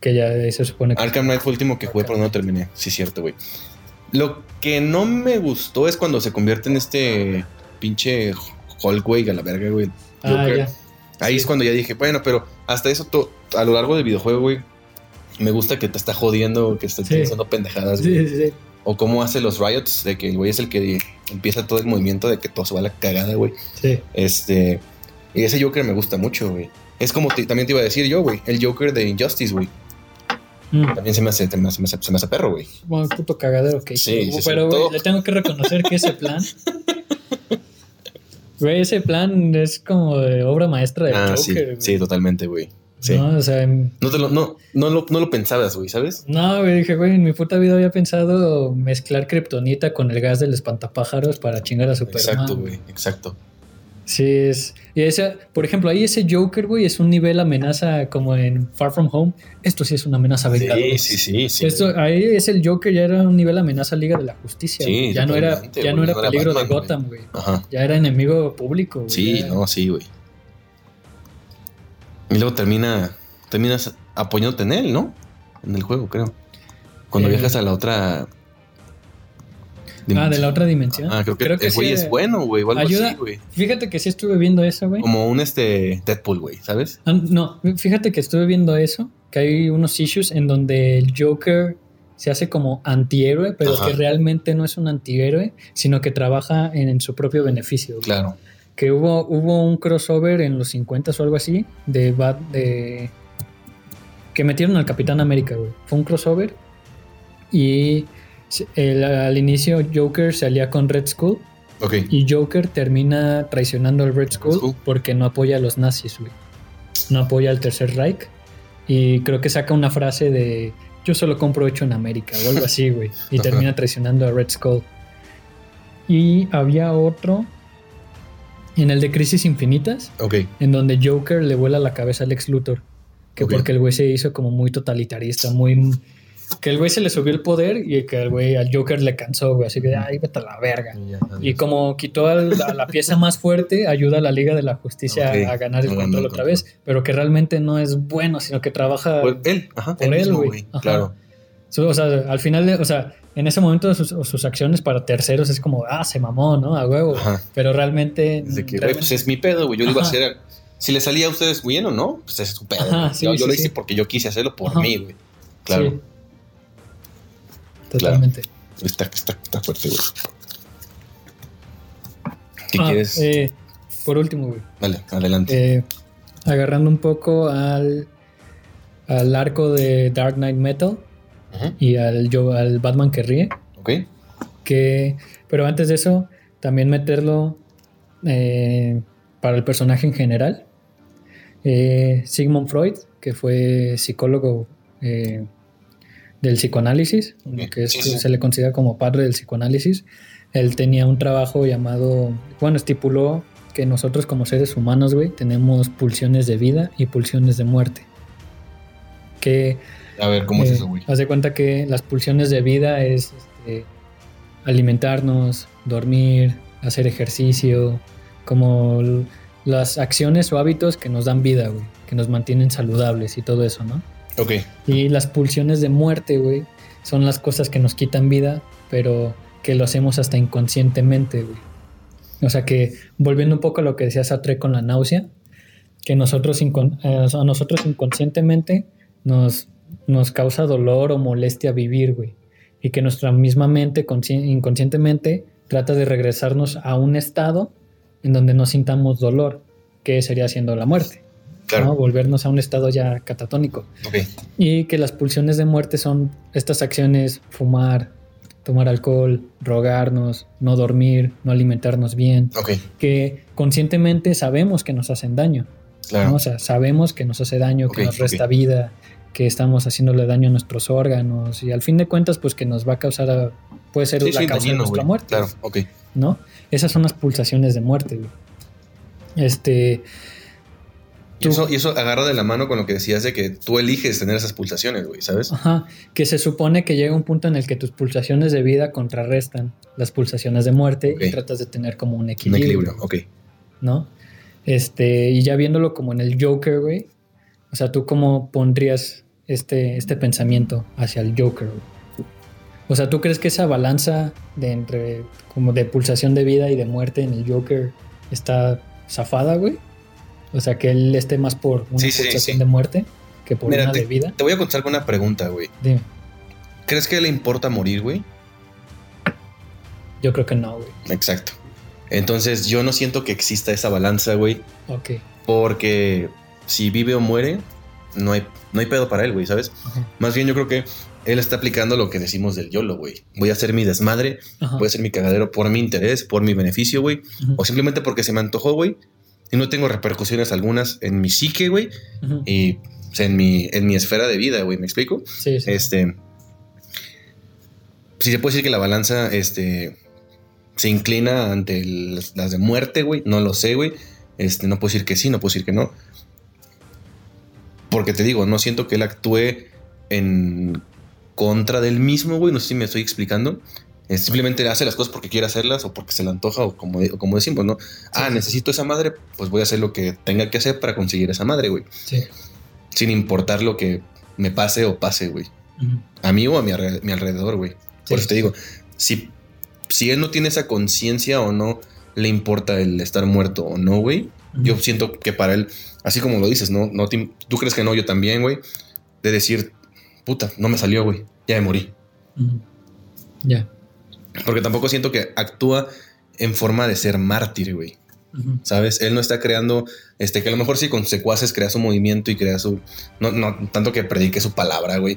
Que ya se supone que. Arkham Knight fue el último que jugué, pero no terminé. Sí, cierto, güey. Lo que no me gustó es cuando se convierte en este pinche Hulk, güey, a la verga, güey. ah, ya. Ahí Sí. es cuando ya dije, bueno, pero hasta eso a lo largo del videojuego, güey, me gusta que te está jodiendo, que está Sí. haciendo pendejadas, güey. Sí, sí, sí. O cómo hace los riots, de que el güey es el que empieza todo el movimiento de que todo se va a la cagada, güey. sí. Este. Y ese Joker me gusta mucho, güey. Es como te- también te iba a decir yo, güey. El Joker de Injustice, güey. Mm. También se me hace, se me hace, se me hace- perro, güey. Bueno, puto cagadero que. Sí, Pero, güey, le tengo que reconocer que ese plan. Güey, ese plan es como de obra maestra del Ah, Joker. sí. güey. Sí, totalmente, güey. Sí. No, o sea, en- No, te lo, no, no, lo, no lo pensabas, güey, ¿sabes? no, güey, dije, güey, en mi puta vida había pensado mezclar kriptonita con el gas del espantapájaros para chingar a Superman. Exacto, güey. Exacto. Sí, es. Y ese, por ejemplo, ahí ese Joker, güey, es un nivel amenaza como en Far From Home. Esto sí es una amenaza vengadora. Sí, sí, sí. sí. Esto, ahí es el Joker, ya era un nivel amenaza Liga de la Justicia. Sí, ya no era, ya no era peligro Batman, de. Gotham, güey. Ajá. Ya era enemigo público, güey. Sí, Ya- no, sí, güey. Y luego termina, terminas apoyándote en él, ¿no? En el juego, creo. Cuando Eh. viajas a la otra. Ah, de la otra dimensión. Ah, creo que, el sí güey es era- bueno, güey, o algo Ayuda. así, güey. Fíjate que sí estuve viendo eso, güey. Como un este Deadpool, güey, ¿sabes? Ah, No, fíjate que estuve viendo eso, que hay unos issues en donde el Joker se hace como antihéroe, pero Ajá. que realmente no es un antihéroe, sino que trabaja en, en su propio beneficio. güey. Claro. Que hubo, hubo un crossover en los 50 o algo así, de, Bat- de que metieron al Capitán América, güey. Fue un crossover y el- al inicio Joker se alía con Red Skull y Joker termina traicionando al Red Skull, Skull. porque no apoya a los nazis, güey. No apoya al Tercer Reich. Y creo que saca una frase de yo solo compro hecho en América o algo así, güey. Y termina traicionando a Red Skull. Y había otro en el de Crisis Infinitas, Ok. en donde Joker le vuela la cabeza al ex Luthor. Que porque el güey se hizo como muy totalitarista, muy... Que el güey se le subió el poder y que el güey al Joker le cansó, güey. Así que, ay, vete a la verga. Y como quitó a la, la pieza más fuerte, ayuda a la Liga de la Justicia a ganar el a control otra vez, pero que realmente no es bueno, sino que trabaja Por él, ajá. por él él, mismo, güey. güey. Ajá. Claro. Su- O sea, al final, de- o sea, en ese momento sus, sus acciones para terceros es como, ah, se mamó, ¿no? A huevo. Ajá. Pero realmente. Es de que, güey, realmente- pues es mi pedo, güey. Yo lo iba a hacer. Si le salía a ustedes bien o no, pues es su pedo. Ajá, güey. sí, yo yo sí, lo hice sí. porque yo quise hacerlo por Ajá. mí, güey. Claro. Sí. Totalmente. Está, está, está fuerte, güey. ¿Qué Ah, quieres? eh, por último, güey. Vale, adelante. eh, agarrando un poco al, al arco de Dark Knight Metal Y al, yo, al Batman que ríe. Ok. que pero antes de eso también meterlo eh, para el personaje en general Eh, Sigmund Freud que fue psicólogo eh, del psicoanálisis que es- sí, sí. se le considera como padre del psicoanálisis él tenía un trabajo llamado bueno estipuló que nosotros como seres humanos güey tenemos pulsiones de vida y pulsiones de muerte que A ver, ¿cómo es eh, eso, güey? Haz de cuenta que las pulsiones de vida es este, alimentarnos, dormir, hacer ejercicio, como las acciones o hábitos que nos dan vida, güey, que nos mantienen saludables y todo eso, ¿no? Ok. Y las pulsiones de muerte, güey, son las cosas que nos quitan vida, pero que lo hacemos hasta inconscientemente, güey. O sea que, volviendo un poco a lo que decía Sartre con la náusea, que nosotros, eh, a nosotros inconscientemente nos, nos causa dolor o molestia vivir, güey. Y que nuestra misma mente consci- inconscientemente trata de regresarnos a un estado en donde no sintamos dolor, que sería siendo la muerte. Claro. ¿no? Volvernos a un estado ya catatónico. Y que las pulsiones de muerte son estas acciones, fumar, tomar alcohol, drogarnos, no dormir, no alimentarnos bien, Ok. que conscientemente sabemos que nos hacen daño. Claro. ¿no? O sea, sabemos que nos hace daño, que nos resta vida, que estamos haciéndole daño a nuestros órganos y al fin de cuentas, pues que nos va a causar, a- puede ser Sí, la sí, causa de dañino, nuestra güey. muerte. Claro, ok. ¿no? Esas son las pulsaciones de muerte, güey. Este, Y eso, y eso agarra de la mano con lo que decías de que tú eliges tener esas pulsaciones, güey, ¿sabes? Ajá, que se supone que llega un punto en el que tus pulsaciones de vida contrarrestan las pulsaciones de muerte y tratas de tener como un Un equilibrio, equilibrio, ok. ¿no? Este, y ya viéndolo como en el Joker, güey. O sea, ¿tú cómo pondrías este, este pensamiento hacia el Joker? O sea, ¿tú crees que esa balanza de entre como de pulsación de vida y de muerte en el Joker está zafada, güey? O sea, que él esté más por una Sí, sí, sí, pulsación sí. de muerte que por Mira, una de vida. Te voy a contestar con una pregunta, güey. Dime. ¿Crees que le importa morir, güey? Yo creo que no, güey. Exacto. Entonces yo no siento que exista esa balanza, güey, Ok. porque si vive o muere, no hay, no hay pedo para él, güey, ¿sabes? Ajá. Más bien yo creo que él está aplicando lo que decimos del YOLO, güey. Voy a hacer mi desmadre, Ajá. voy a hacer mi cagadero por mi interés, por mi beneficio, güey, o simplemente porque se me antojó, güey, y no tengo repercusiones algunas en mi psique, güey, y o sea, en mi, en mi esfera de vida, güey, ¿me explico? Sí, sí. Este. Si se puede decir que la balanza este, se inclina ante el- las de muerte, güey. No lo sé, güey. Este, no puedo decir que sí, no puedo decir que no. Porque te digo, no siento que él actúe en contra del mismo, güey. No sé si me estoy explicando. Eh, simplemente hace las cosas porque quiere hacerlas o porque se le antoja o como, o como decimos, ¿no? ah, sí. necesito esa madre, pues voy a hacer lo que tenga que hacer para conseguir esa madre, güey. sí. Sin importar lo que me pase o pase, güey Ujú. a mí o a mi, mi alrededor, güey. Por eso te digo, si, si él no tiene esa conciencia o no le importa el estar muerto o no, güey, yo siento que para él, así como lo dices, ¿no? no te- tú crees que no, yo también, güey, de decir, puta, no me salió, güey, ya me morí. Ya. Porque tampoco siento que actúa en forma de ser mártir, güey. ¿Sabes? Él no está creando, este, que a lo mejor sí con secuaces crea su movimiento y crea su, no, no tanto que predique su palabra, güey,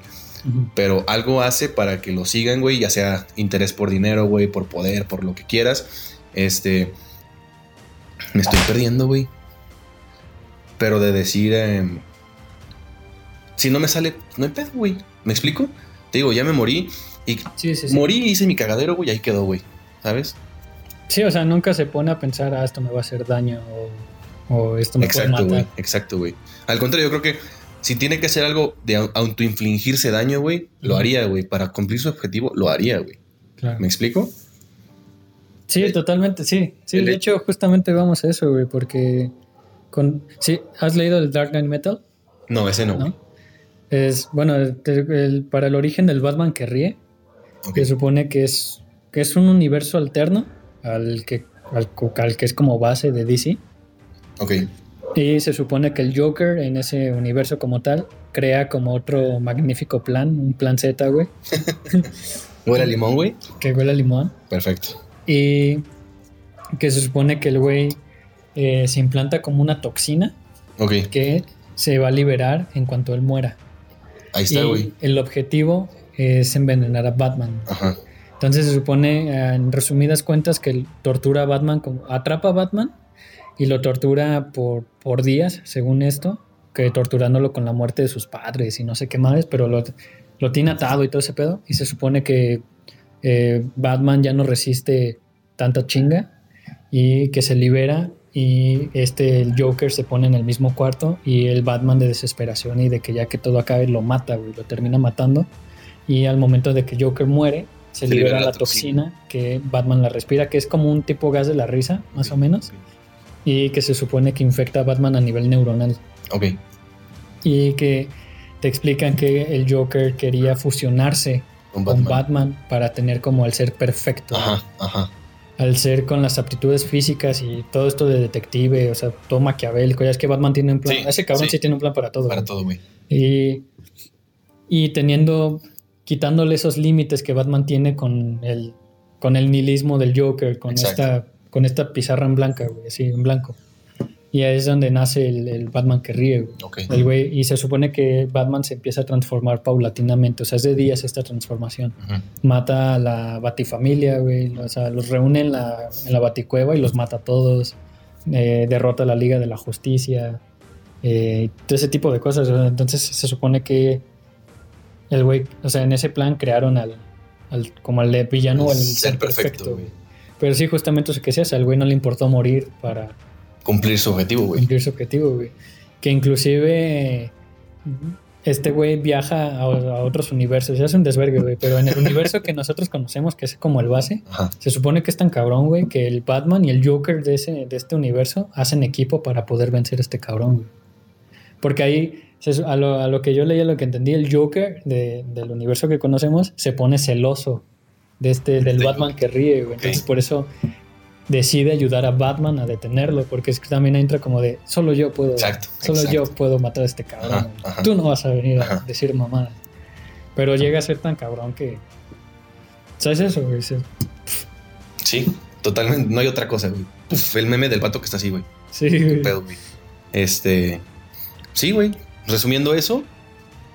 pero algo hace para que lo sigan, güey, ya sea interés por dinero, güey, por poder, por lo que quieras. Este, me estoy perdiendo, güey. Pero de decir, em, si no me sale, no hay pedo, güey. ¿Me explico? Te digo, ya me morí y Sí, sí, sí. morí, hice mi cagadero, güey, ahí quedó, güey. ¿Sabes? Sí, o sea, nunca se pone a pensar, ah, esto me va a hacer daño o, o esto me Exacto, puede matar. Exacto, güey. Al contrario, yo creo que si tiene que hacer algo de au- autoinfligirse daño, güey, lo haría, güey. Para cumplir su objetivo, lo haría, güey. Claro. ¿Me explico? Sí, totalmente, sí. Sí, de hecho- hecho, justamente vamos a eso, güey, porque con... Sí, ¿has leído el Dark Knight Metal? No, ese no. ¿No? Es, bueno, el- el- para el origen del Batman que ríe, Ok. se supone que es, que es un universo alterno al que, al, al que es como base de DC. Ok. Y se supone que el Joker en ese universo como tal crea como otro magnífico plan, un plan Z, güey, ¿Huele a limón, güey? que huele a limón. Perfecto. Y que se supone que el güey eh, se implanta como una toxina que se va a liberar en cuanto él muera. Ahí está, güey. el objetivo es envenenar a Batman. Ajá. Entonces se supone, eh, en resumidas cuentas, que tortura a Batman, como, atrapa a Batman y lo tortura por, por días, según esto, que torturándolo con la muerte de sus padres y no sé qué más, pero lo, lo tiene atado y todo ese pedo. Y se supone que eh, Batman ya no resiste tanta chinga y que se libera y este el Joker se pone en el mismo cuarto y el Batman de desesperación y de que ya que todo acabe lo mata, güey, lo termina matando y al momento de que Joker muere, se, libera, la toxina, que Batman la respira, que es como un tipo gas de la risa, más o menos, y que se supone que infecta a Batman a nivel neuronal. Ok. Y que te explican que el Joker quería fusionarse Con con Batman. Para tener como el ser perfecto. Ajá, ajá. Al ser con las aptitudes físicas y todo esto de detective, o sea, todo maquiavélico. Ya es que Batman tiene un plan. Sí, Ese cabrón sí. sí. tiene un plan para todo. Para güey. todo, güey. Y, y teniendo, quitándole esos límites que Batman tiene con el, con el nihilismo del Joker, con Exacto. esta, con esta pizarra en blanca, güey, así, en blanco. Y ahí es donde nace el, el Batman que ríe, güey. El güey, y se supone que Batman se empieza a transformar paulatinamente, o sea, es de días esta transformación. Mata a la batifamilia, güey, o sea, los reúne en la, en la baticueva y los mata a todos. Eh, derrota a la Liga de la Justicia. eh, todo ese tipo de cosas. Entonces se supone que el güey, o sea, en ese plan crearon al, al como al villano o al El ser, ser perfecto, perfecto, güey. Pero sí, justamente eso que se hace, al güey no le importó morir para Cumplir su objetivo, güey. cumplir su objetivo, güey. Que inclusive este güey viaja a, a otros universos, ya es un desvergue, güey, pero en el universo que nosotros conocemos, que es como el base, Ajá. se supone que es tan cabrón, güey, que el Batman y el Joker de, ese, de este universo hacen equipo para poder vencer a este cabrón, güey. Porque ahí, a lo, a lo que yo leí, a lo que entendí, el Joker de- del universo que conocemos se pone celoso de este, del Este Batman que ríe, güey. Entonces por eso decide ayudar a Batman a detenerlo, porque es que también entra como de, solo yo puedo, Exacto, solo exacto. yo puedo matar a este cabrón. Ajá, güey. ajá. Tú no vas a venir a decir mamadas. Pero llega a ser tan cabrón que... ¿Sabes eso, güey? Se- Sí, totalmente. No hay otra cosa, güey. Puf, el meme del vato que está así, güey. Sí, Qué güey. pedo, güey. Este. Sí, güey. Resumiendo eso,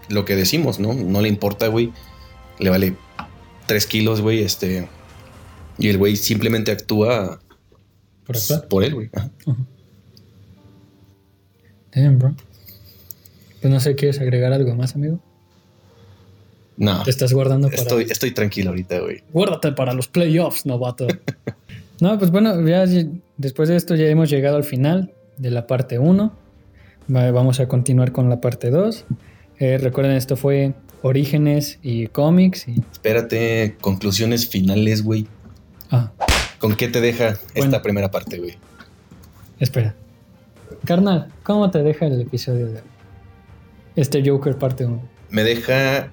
lo que decimos, ¿no? No le importa, güey. Le vale 3 kilos, güey. Este. Y el güey simplemente actúa Por pues, actuar. por él, güey. Damn, bro. Pues no sé, ¿quieres agregar algo más, amigo? No, Te estás guardando para... estoy, estoy tranquilo ahorita, güey. Guárdate para los playoffs, novato. no, pues bueno, ya ya- después de esto ya hemos llegado al final de la parte 1. Vamos a continuar con la parte 2. Eh, recuerden, esto fue Orígenes y cómics. Y... Espérate, conclusiones finales, güey. Ah, ¿Con qué te deja Bueno. esta primera parte, güey? espera. Carnal, ¿cómo te deja el episodio de? Este Joker parte 1. Me deja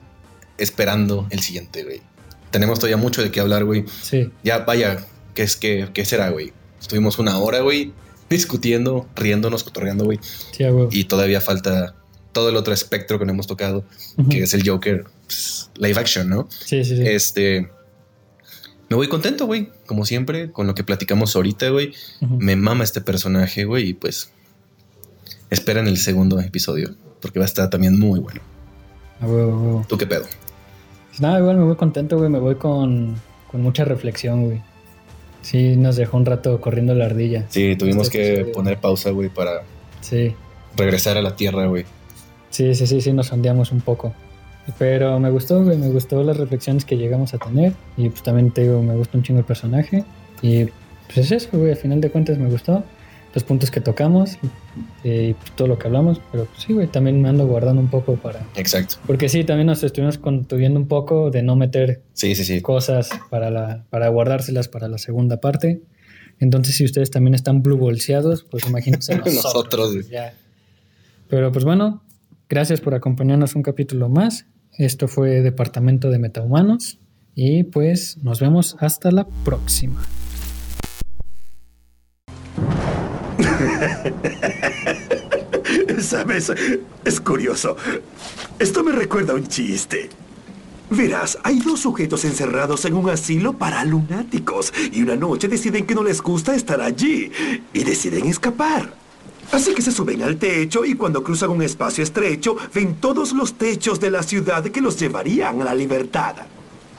esperando el siguiente, güey. Tenemos todavía mucho de qué hablar, güey. Sí, Ya, vaya, ¿qué, es, qué, qué será, güey? Estuvimos una hora, güey, discutiendo, riéndonos, cotorreando, güey. sí, huevo. Y todavía falta todo el otro espectro que no hemos tocado, que es el Joker pues, live action, ¿no? Sí, sí, sí. Este. Me voy contento, güey. Como siempre, con lo que platicamos ahorita, güey. Me mama este personaje, güey. Y pues. Esperan el segundo episodio. Porque va a estar también muy bueno. A huevo, a huevo. ¿Tú qué pedo? Pues nada, igual me voy contento, güey. Me voy con, con mucha reflexión, güey. Sí, nos dejó un rato corriendo la ardilla. Sí, tuvimos Este que episodio. poner pausa, güey, para Sí, regresar a la tierra, güey. sí, sí, sí, sí, nos sondeamos un poco. Pero me gustó, güey, me gustó las reflexiones que llegamos a tener. Y pues también te digo, me gusta un chingo el personaje. Y pues es eso, güey, al final de cuentas me gustó. Los puntos que tocamos eh, y pues, todo lo que hablamos. Pero pues sí, güey, también me ando guardando un poco para... Exacto. Porque sí, también nos estuvimos contuviendo un poco de no meter Sí, sí, sí. cosas para, la, para guardárselas para la segunda parte. Entonces, si ustedes también están blue bolseados, pues imagínense nosotros. Nosotros, ya. Pero pues bueno, gracias por acompañarnos un capítulo más. Esto fue Departamento de Metahumanos y pues nos vemos hasta la próxima. ¿Sabes? Es curioso. Esto me recuerda a un chiste. Verás, hay dos sujetos encerrados en un asilo para lunáticos y una noche deciden que no les gusta estar allí y deciden escapar. Así que se suben al techo y cuando cruzan un espacio estrecho ven todos los techos de la ciudad que los llevarían a la libertad.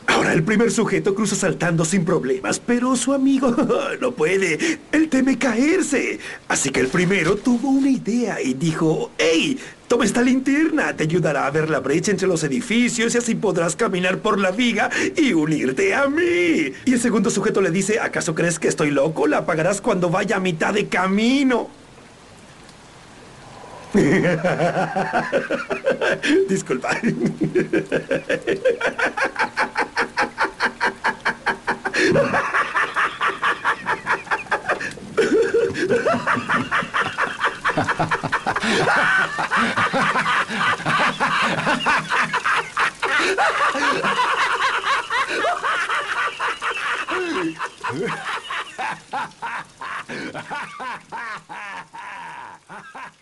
Ahora el primer sujeto cruza saltando sin problemas, pero su amigo no puede. Él teme caerse. Así que el primero tuvo una idea y dijo, ¡Hey! Toma esta linterna, te ayudará a ver la brecha entre los edificios y así podrás caminar por la viga y unirte a mí. Y el segundo sujeto le dice, ¿acaso crees que estoy loco? La apagarás cuando vaya a mitad de camino. Disculpa. ha ha ha